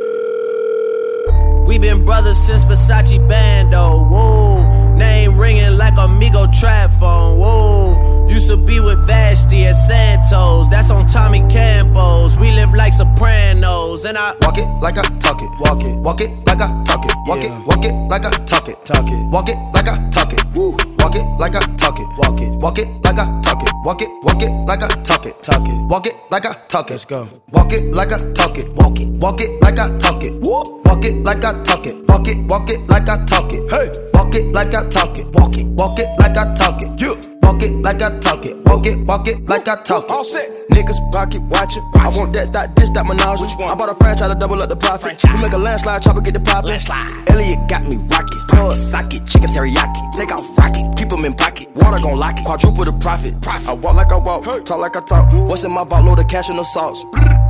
We been brothers since Versace Bando. Whoa, name ringing like Amigo trap phone. Whoa, used to be with Vashti at Santos. That's on Tommy Campos. We live like Sopranos, and I Walk it like I talk it. Walk it. Walk it like I talk it. Walk it. Walk it like I talk it. Talk it. Walk it like I talk it. Woo. Walk it like I talk it. Walk it. Walk it like I talk it. Walk it. Walk it like I talk it. Talk it. Walk it like I talk it. Let's go. Walk it like I talk it. Walk it. Walk it like I talk it. Walk it like I talk it. Walk it. Walk it like I talk it. Hey. Walk it like I talk it. Walk it. Walk it like I talk it. You. Walk it like I talk it. Walk it. Walk it like I talk it. all set. Niggas pocket watching. I want that, that, this, that menage. Which one? I bought a franchise to double up the profit. We make a landslide, chopper get the poppin'. Landslide. Elliot got me rocket. Plug socket, chicken teriyaki. Take off rocket, keep 'em in pocket. Water gon' lock it. Quadruple the profit. I walk like I walk, talk like I talk. What's in my vault? Load of cash and the sauce.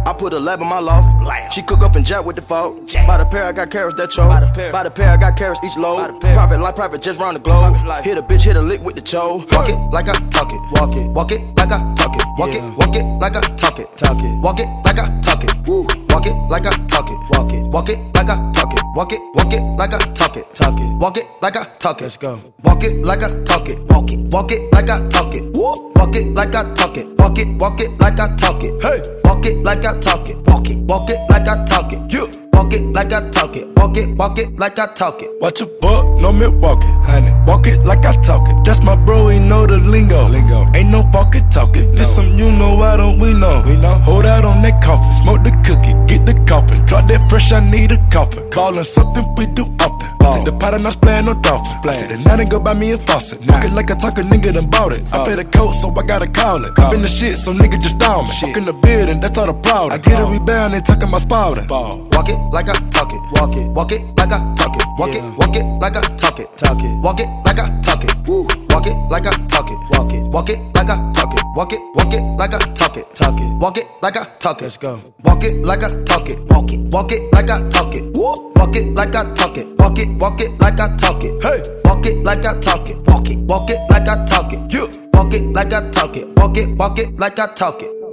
I put a lab in my loft. Lamb. She cook up and jack with the fault. Jack. By the pair, I got carrots that choke. By the pair. By the pair, I got carrots each load. Private life, private just round the globe. Hit a bitch, hit a lick with the cho. Walk it like I talk it. Walk it. Walk it like I talk it. Walk it. Walk it like I talk it. Talk it. Walk it like I talk it. Woo. Walk it like I talk it. Walk it. Walk it like I talk it. Walk it. Walk it like I talk it. Talk it. Walk it like I talk it. Let's go. Walk it like I talk it. Walk it. Walk it like I talk it. Walk it like I talk it. Walk it. Walk it like I talk it. Hey. Walk it like I talk it. Walk it. Walk it like I talk it. You. Walk it like I talk it. Walk it. Walk it like I talk it. Watch a buck, no Milwaukee, honey. Walk it like I talk it. That's my bro, he know the lingo. Lingo. Ain't no pocket talking. This some you know, why don't we know? We know. Hold out on that coffin, smoke the cookie, get the coffin. Drop that fresh, I need a coffin. Callin' something we do often. Oh. Take the pot and I splayin' no dolphin. Take the night and go buy me a faucet. Walk it like I talk a nigga done bought it. I oh. pay the coat, so I gotta call it. Cop in the shit, so nigga just down me. Walk in the building, that's all the problem. I get it, we oh. bound, they talking about spouting. Walk it like I talk it. Walk it. Walk it like I talk it. Walk it. Walk it like I talk it. Talk it. Walk it like I talk it. Woo. Walk it like I talk it. Walk it. Walk it like I talk it. Walk it. Walk it like I talk it. Talk it. Walk it like I talk it. Let's go. Walk it like I talk it. Walk it. Walk it like I talk it. Woo. Walk it like I talk it. Walk it. Walk it like I talk it. Hey. Walk it like I talk it. Walk it. Walk it like I talk it. You. Walk it like I talk it. Walk it. Walk it like I talk it.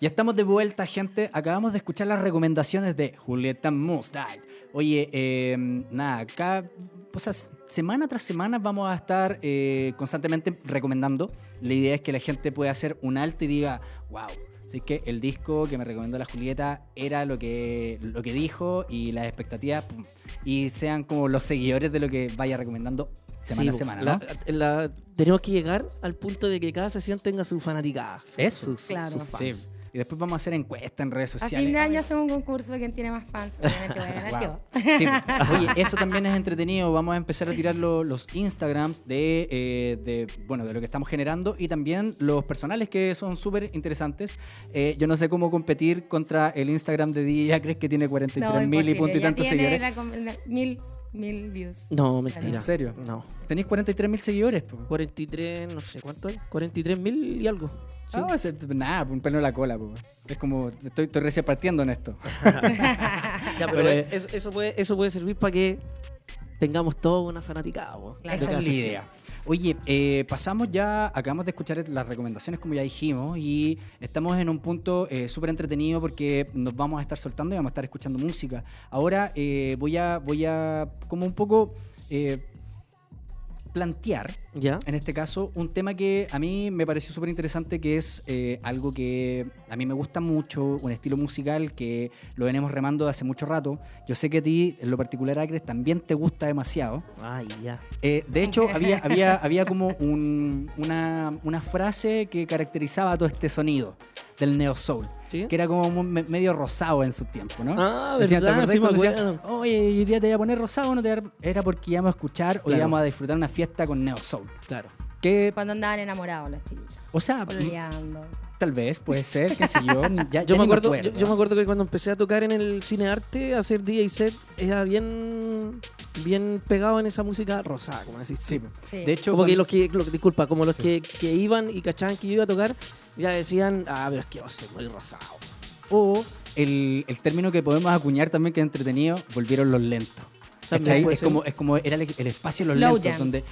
Ya estamos de vuelta, gente. Acabamos de escuchar las recomendaciones de Julieta Mustard. Oye, eh, nada, acá, o sea, semana tras semana vamos a estar eh, constantemente recomendando. La idea es que la gente pueda hacer un alto y diga, wow. Así que el disco que me recomendó la Julieta era lo que, lo que dijo y las expectativas, pum, y sean como los seguidores de lo que vaya recomendando semana a Sí, semana, ¿no? la- tenemos que llegar al punto de que cada sesión tenga su fanaticada. Eso. sus- Claro. sus Sí. Y después vamos a hacer encuestas en redes A sociales. fin de año hacemos un concurso de quién tiene más fans. Obviamente voy a ganar Wow. yo. Sí, oye, eso también es entretenido. Vamos a empezar a tirar lo- los Instagrams de, eh, de, bueno, de lo que estamos generando y también los personales que son súper interesantes. Eh, yo no sé cómo competir contra el Instagram de DJ Acres que tiene 43 mil y punto y tantos seguidores. la com- la- mil mil views. No, ¿En mentira. serio? No. Tenéis 43 mil seguidores. po. 43, no sé, ¿cuánto hay? 43 mil y algo. Sí. No, es nada, un pelo en la cola. po. Es como, estoy, estoy recién partiendo en esto. Ya, pero Pero- eso, eso puede, eso puede servir para que tengamos toda una fanaticada. po. Claro. Esa es la idea. Oye, eh, pasamos ya, acabamos de escuchar las recomendaciones como ya dijimos y estamos en un punto eh, súper entretenido porque nos vamos a estar soltando y vamos a estar escuchando música. Ahora eh, voy a, voy a como un poco eh, plantear, ¿Ya? en este caso, un tema que a mí me pareció súper interesante, que es eh, algo que a mí me gusta mucho, un estilo musical que lo venimos remando de hace mucho rato. Yo sé que a ti, en lo particular, Acres, también te gusta demasiado. Ay, ya. Eh, de hecho, había, había, había como un- una, una frase que caracterizaba todo este sonido del neo soul, ¿Sí? que era como medio rosado en su tiempo, ¿no? Ah, Decían, ¿te verdad, sí me decían. Oye, hoy día te voy a poner rosado, no te voy a- era porque íbamos a escuchar o íbamos a disfrutar una fiesta con neo soul. Claro. Que, Cuando andaban enamorados los chicos. o sea, Pololeando. tal vez, puede ser, qué sé yo. Ya, Yo ya me, acuerdo, yo, yo me acuerdo que cuando empecé a tocar en el cine arte, a hacer DJ set, era bien, bien pegado en esa música rosada, como decís. Sí, de hecho, como que los que, lo- disculpa, como los que, que iban y cachaban que yo iba a tocar, ya decían, ah, pero es que vos sos muy rosado. O el, el término que podemos acuñar también que es entretenido, volvieron los lentos. Es como, es como era el, el espacio de los Slow lentos, jams. donde,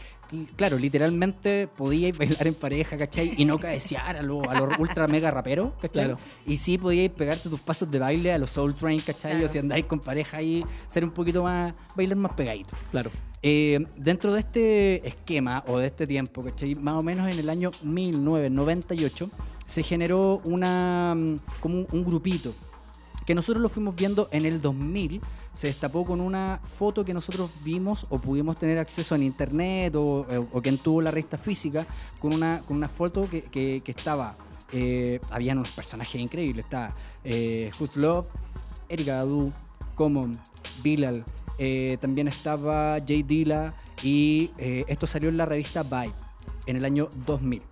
claro, literalmente podíais bailar en pareja, ¿cachai? Y no cabecear a los a los ultra mega raperos, ¿cachai? Claro. Y sí podíais pegarte tus pasos de baile a los Soul Train, ¿cachai? Claro. O si andáis con pareja ahí, ser un poquito más, bailar más pegadito. Claro. Eh, dentro de este esquema o de este tiempo, ¿cachai? Más o menos en el año 1998 se generó una mm, como un, un grupito que nosotros lo fuimos viendo en el 2000, se destapó con una foto que nosotros vimos o pudimos tener acceso en internet o, o quien tuvo la revista física, con una, con una foto que, que- estaba, eh, habían unos personajes increíbles, estaba eh, Who's Love, Erika Badu, Common, Bilal, eh, también estaba Jay Dilla y eh, esto salió en la revista Vibe en el año 2000.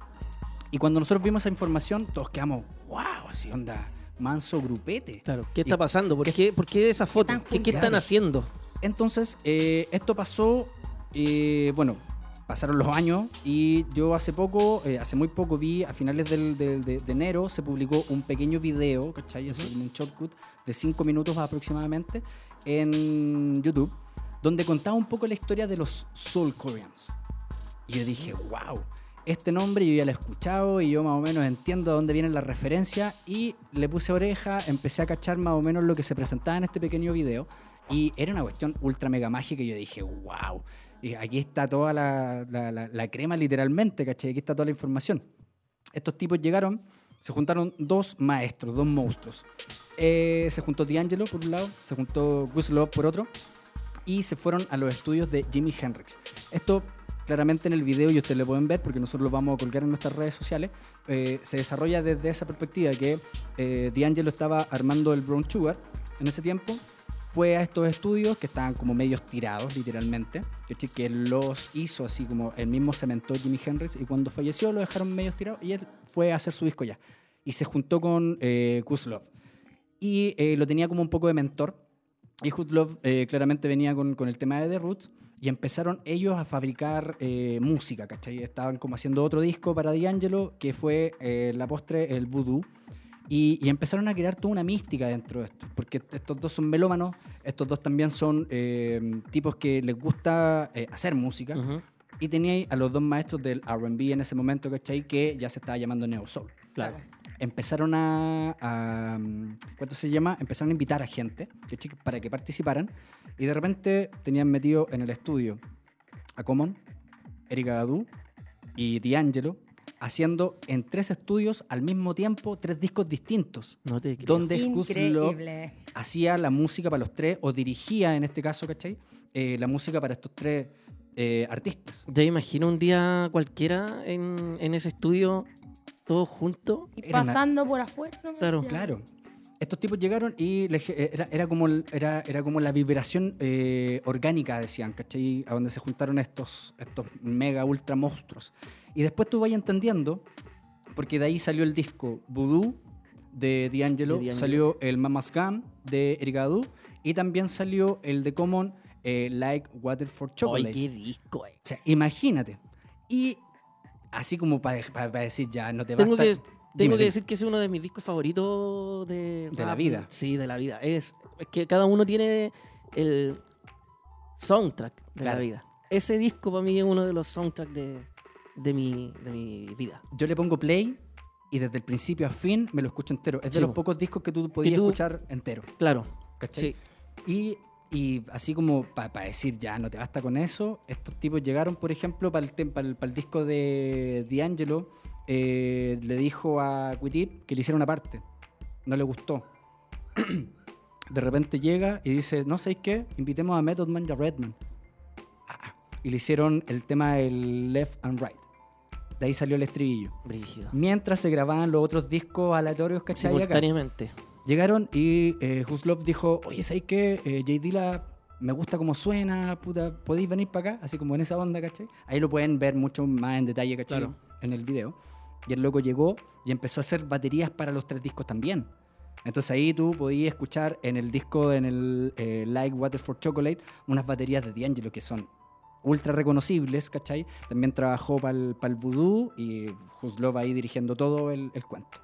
Y cuando nosotros vimos esa información, todos quedamos, wow, así onda, manso grupete. Claro. ¿Qué Y- está pasando? ¿Por qué, por qué esa foto? están ¿Qué, qué están haciendo? Entonces, eh, esto pasó, eh, bueno, pasaron los años y yo hace poco, eh, hace muy poco vi, a finales del- del- de, de enero, se publicó un pequeño video, ¿cachai? Así como un shortcut de 5 minutos aproximadamente en YouTube, donde contaba un poco la historia de los Soul Koreans. Y yo dije, wow, este nombre yo ya lo he escuchado y yo más o menos entiendo de dónde vienen las referencias y le puse oreja, empecé a cachar más o menos lo que se presentaba en este pequeño video y era una cuestión ultra mega mágica y yo dije, wow, y aquí está toda la, la- la- la crema literalmente, ¿cachai? Aquí está toda la información. Estos tipos llegaron, se juntaron dos maestros, dos monstruos. Eh, se juntó D'Angelo por un lado, se juntó Gus Love por otro y se fueron a los estudios de Jimi Hendrix. Esto claramente en el video y ustedes lo pueden ver porque nosotros lo vamos a colgar en nuestras redes sociales. eh, se desarrolla desde esa perspectiva que eh, D'Angelo estaba armando el Brown Sugar en ese tiempo. Fue a estos estudios que estaban como medios tirados, literalmente, que los hizo así como el mismo cementó Jimi Hendrix y cuando falleció lo dejaron medios tirados y él fue a hacer su disco ya. Y se juntó con eh, Kuslov. Y eh, lo tenía como un poco de mentor. Y Hutlov eh, claramente venía con, con el tema de The Roots y empezaron ellos a fabricar eh, música, ¿cachai? Estaban como haciendo otro disco para D'Angelo que fue eh, la postre, el voodoo. Y, y empezaron a crear toda una mística dentro de esto, porque estos dos son melómanos, estos dos también son eh, tipos que les gusta eh, hacer música. Ujú. Y tenía a los dos maestros del RB en ese momento, ¿cachai? Que ya se estaba llamando Neo Soul Claro. Empezaron a, a, mm, ¿cuánto se llama? Empezaron a invitar a gente para que participaran y de repente tenían metido en el estudio a Common, Erika Badu y D'Angelo haciendo en tres estudios al mismo tiempo tres discos distintos No te creo. donde Increíble. hacía la música para los tres o dirigía en este caso, ¿cachai? Eh, la música para estos tres eh, artistas. Ya imagino un día cualquiera en, en ese estudio, todos juntos. Y Era una- pasando por afuera. ¿no? Claro. Claro. Estos tipos llegaron y les- era, era, como, era, era como la vibración eh, orgánica, decían, ¿cachai? A donde se juntaron estos, estos mega ultra monstruos. Y después tú vayas entendiendo, porque de ahí salió el disco Voodoo de D'Angelo, salió el Mama's Gun de Erika y también salió el de Common eh, Like Water for Chocolate. Ay, qué disco, eh. O sea, imagínate. Y así como para decir, ya no te Tengo basta. que, tengo Dime, que decir que es uno de mis discos favoritos de, De la vida. Sí, de la vida. Es, es que cada uno tiene el soundtrack de Claro. la vida. Ese disco para mí es uno de los soundtracks de, de, mi, de mi vida. Yo le pongo play y desde el principio a fin me lo escucho entero. Es de Sí, los po. pocos discos que tú podías escuchar entero. Claro. ¿Cachai? Y, y así como para decir, ya no te basta con eso, estos tipos llegaron, por ejemplo, para el, disco de D'Angelo, eh, le dijo a Quitip que le hiciera una parte. No le gustó. de repente llega y dice, no sé qué, invitemos a Method Man y a Redman. Ah, y le hicieron el tema del Left and Right. De ahí salió el estribillo. Brígido. Mientras se grababan los otros discos aleatorios, ¿cachai? Acá. Llegaron y eh, Huslov dijo, oye, ¿sabes qué? Eh, J. Dilla me gusta cómo suena, puta, ¿podéis venir para acá? Así como en esa onda, ¿cachai? Ahí lo pueden ver mucho más en detalle, ¿cachai? Claro. En el video. Y el loco llegó y empezó a hacer baterías para los tres discos también. Entonces ahí tú podías escuchar en el disco, en el eh, Like Water for Chocolate, unas baterías de D'Angelo que son ultra reconocibles, ¿cachai? También trabajó para el Voodoo y Huslov ahí dirigiendo todo el, el cuento.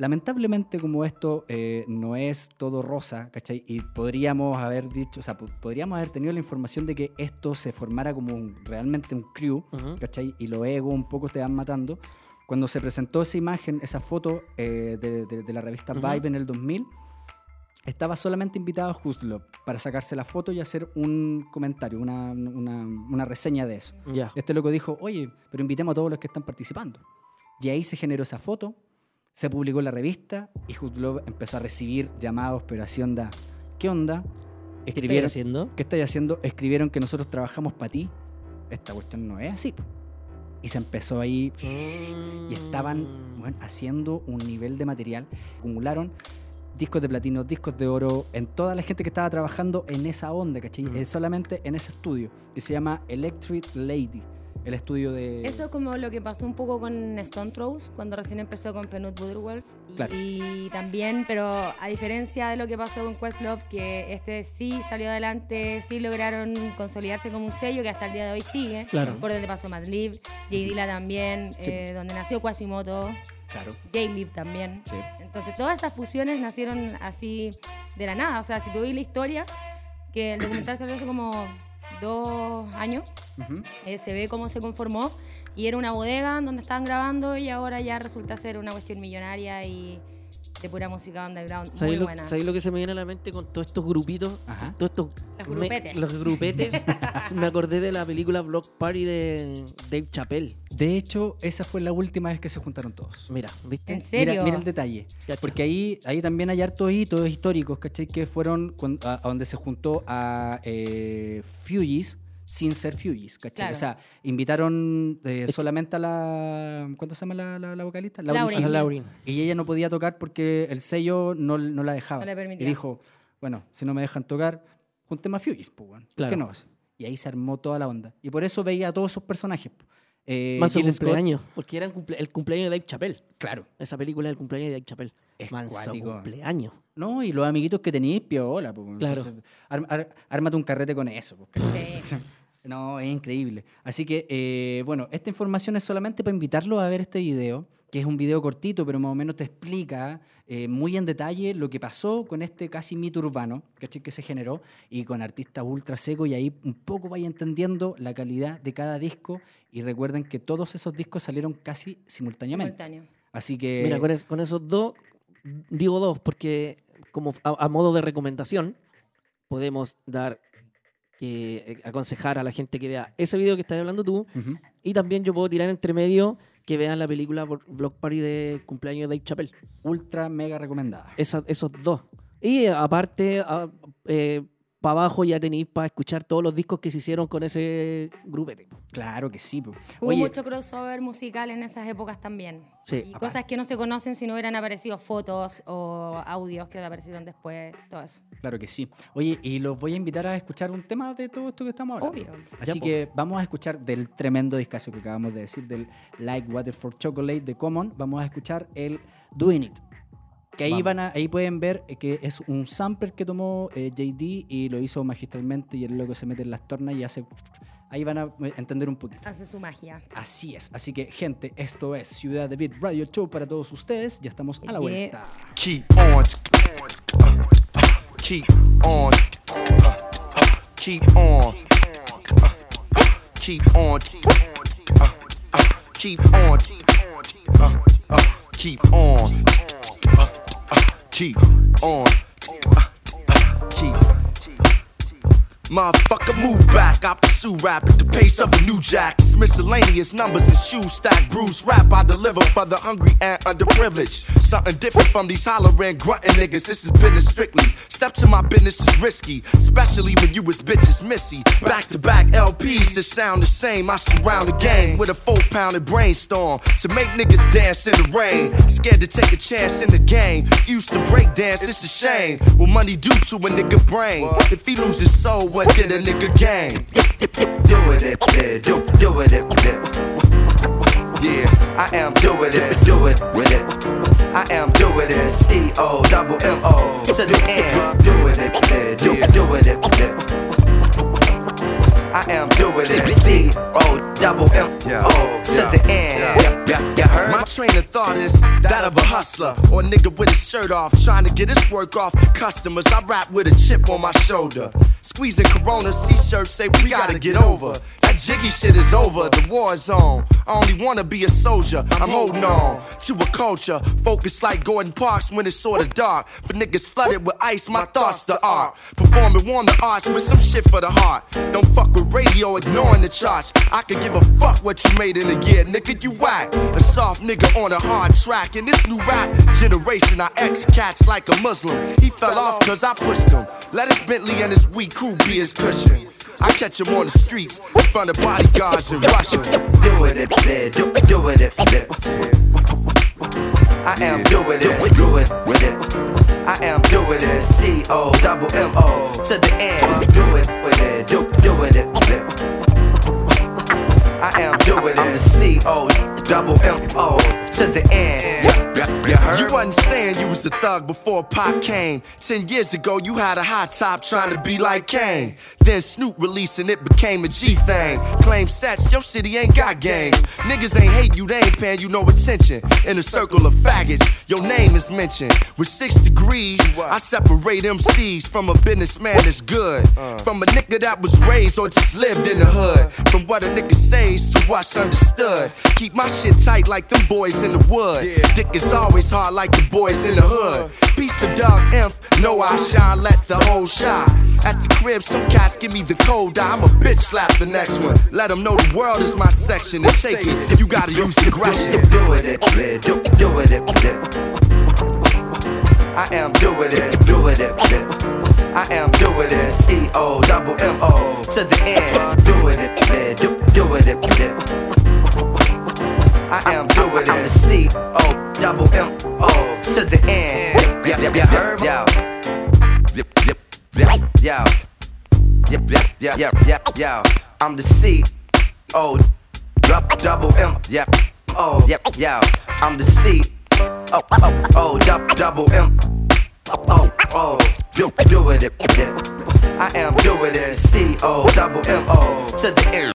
Lamentablemente, como esto eh, no es todo rosa, ¿cachai? Y podríamos haber dicho, o sea, po- podríamos haber tenido la información de que esto se formara como un- realmente un crew. ¿cachai? Y los egos un poco te van matando. Cuando se presentó esa imagen, esa foto eh, de, de- de la revista Ujú. Vibe en el 2000, estaba solamente invitado Huslov para sacarse la foto y hacer un comentario, una, una- una reseña de eso. Ya. Este loco dijo, oye, pero invitemos a todos los que están participando. Y ahí se generó esa foto, se publicó en la revista y Hutlov empezó a recibir llamados, pero así onda, ¿qué onda? ¿Qué estáis haciendo? ¿Qué estáis haciendo? Escribieron que nosotros trabajamos para ti. Esta cuestión no es así. Y se empezó ahí y estaban Mm. bueno, haciendo un nivel de material. Acumularon discos de platino, discos de oro, en toda la gente que estaba trabajando en esa onda, ¿cachai? Mm. Eh, solamente en ese estudio, que se llama Electric Lady, el estudio de... Eso es como lo que pasó un poco con Stone Throws, cuando recién empezó con Penut. Y, Claro. y también, pero a diferencia de lo que pasó con Questlove, que este sí salió adelante, sí lograron consolidarse como un sello que hasta el día de hoy sigue. Claro. Por donde pasó Madlib, J. Dilla también, Sí. eh, donde nació Quasimoto, Claro. J-Live también. Sí. Entonces todas esas fusiones nacieron así de la nada. O sea, si tú la historia, que el documental salió hace como dos años, eh, se ve cómo se conformó. Y era una bodega donde estaban grabando y ahora ya resulta ser una cuestión millonaria y de pura música underground muy ¿Sabéis lo, buena. sabéis lo que se me viene a la mente con todos estos grupitos? Ajá. Todos estos Los me- grupetes. los grupetes. me acordé de la película Block Party de Dave Chappelle. De hecho, esa fue la última vez que se juntaron todos. Mira, ¿viste? ¿En serio? Mira, mira el detalle. Cacha. Porque ahí, ahí también hay hartos hitos históricos, ¿cachai? Que fueron a, a donde se juntó a eh, Fugees sin ser Fugees, ¿cachai? Claro. O sea, invitaron eh, solamente a la... ¿Cuánto se llama la, la- la vocalista? A Lauren. Y ella no podía tocar porque el sello no, no la dejaba. No le permitía. Y dijo, bueno, si no me dejan tocar, juntemos a Fugees, pues, weón. ¿Por Claro. qué no? Y ahí se armó toda la onda. Y por eso veía a todos esos personajes. Eh, Manso Scott- cumpleaños. Porque era el, cumple- el cumpleaños de Dave Chappelle. Claro. Esa película es el cumpleaños de Dave Chappelle. Es Manso cuático. cumpleaños. No, y los amiguitos que tenéis, piola. po. Claro. Entonces, ar- ar- ármate un carrete con eso. po, ¿cachai? Sí. No, es increíble. Así que, eh, bueno, esta información es solamente para invitarlos a ver este video, que es un video cortito, pero más o menos te explica eh, muy en detalle lo que pasó con este casi mito urbano, ¿cachai? Que se generó, y con artistas ultra secos, y ahí un poco vaya entendiendo la calidad de cada disco, y recuerden que todos esos discos salieron casi simultáneamente. Simultáneo. Así que... Mira, con, es- con esos dos, digo dos, porque como a, a modo de recomendación, podemos dar, que eh, aconsejar a la gente que vea ese video que estás hablando tú, y también yo puedo tirar entre medio que vean la película Blo- Block Party de cumpleaños de Dave Chappelle. ultra mega recomendada. Esa- esos dos. Y eh, aparte, para abajo ya tenéis para escuchar todos los discos que se hicieron con ese grupete. Claro que sí. po. Hubo Oye, mucho crossover musical en esas épocas también. Sí. Y cosas que no se conocen si no hubieran aparecido fotos o audios que aparecieron después, todo eso. Claro que sí. Oye, y los voy a invitar a escuchar un tema de todo esto que estamos hablando. Obvio. Así Ya, que vamos a escuchar del tremendo discazo que acabamos de decir, del Like Water for Chocolate de Common. Vamos a escuchar el Doing It. Que ahí Vamos. van a, ahí pueden ver eh, que es un sampler que tomó eh, JD y lo hizo magistralmente y el loco se mete en las tornas y hace. Ahí van a eh, entender un poquito. Hace su magia. Así es. Así que, gente, esto es Ciudad de Beat Radio Show para todos ustedes. Ya estamos a la vuelta. Keep on. Keep on. Keep on. Keep on. Keep on. Keep on. Keep on. Keep. On, motherfucker, move back. I pursue rap at the pace of a new jack. It's miscellaneous numbers and shoes stack. Bruce rap I deliver for the hungry and underprivileged. Something different from these hollering, grunting niggas. This is business strictly. Step to my business is risky, especially when you was bitches missy. Back to back LPs that sound the same. I surround the game with a four pounded brainstorm to make niggas dance in the rain. Scared to take a chance in the game. Used to break dance, it's a shame. What money do to a nigga brain? If he lose his soul, what did a nigga gain? Do it, it, it, do, do it, it, it. Yeah, I am doing it, do it with it. I am doing it, C O double M O to the end. Doing it, it, do, doing it, it. I am doing it, C O double M O to the end. Yeah, yeah, heard? My train of thought is that of a hustler or a nigga with his shirt off, trying to get his work off to customers. I rap with a chip on my shoulder. Squeezing Corona C-shirts say we gotta get over. Jiggy shit is over, the war is on. I only wanna be a soldier, I'm holding on to a culture. Focused like Gordon Parks when it's sorta dark. For niggas flooded with ice, my thoughts the art. Performing warm the arts with some shit for the heart. Don't fuck with radio, ignoring the charts. I could give a fuck what you made in a year, nigga, you whack. A soft nigga on a hard track. In this new rap generation, I ex cats like a Muslim. He fell off cause I pushed him. Let his Bentley and his weak crew be his cushion. I catch him on the streets in front of bodyguards and rush him. Do it, it, it, do, do it, it, it. I am doing it, do it. I am doing it, C O double M O to the end. Do it with it, do, do it, it. I am doing it, C O double M O to the end. You, heard? You wasn't saying you was a thug before Pop came. Ten years ago, you had a high top trying to be like Kane. Then Snoop releasing it became a G thing. Claim sets, your city ain't got gangs. Niggas ain't hate you, they ain't paying you no attention. In a circle of faggots, your name is mentioned. With six degrees, I separate MCs from a businessman that's good. Uh. From a nigga that was raised or just lived in the hood. From what a nigga says to what's understood. Keep my shit tight like them boys in the wood. Dick is always hard like the boys in the hood. Peace to Doug Imp, know I shine, let the whole shine. At the crib, some cats give me the cold eye. I'm a bitch slap the next one. Let them know the world is my section and take it. You gotta use aggression. Do it, it, it, do, do it. I am doing it, doing it. I am doing it, C O double M O to the end. Doing it, do, doing it. I am doing it, C O double M O to the end. Yeah, yeah, yeah, yeah, yeah, yeah, yeah, yeah, yeah. I'm the C O double M, Yeah, Oh, yep, yeah. I'm the C O O O dou- double M. Oh, oh, do, do it, it, it. I am doing it, C O double M O to the end.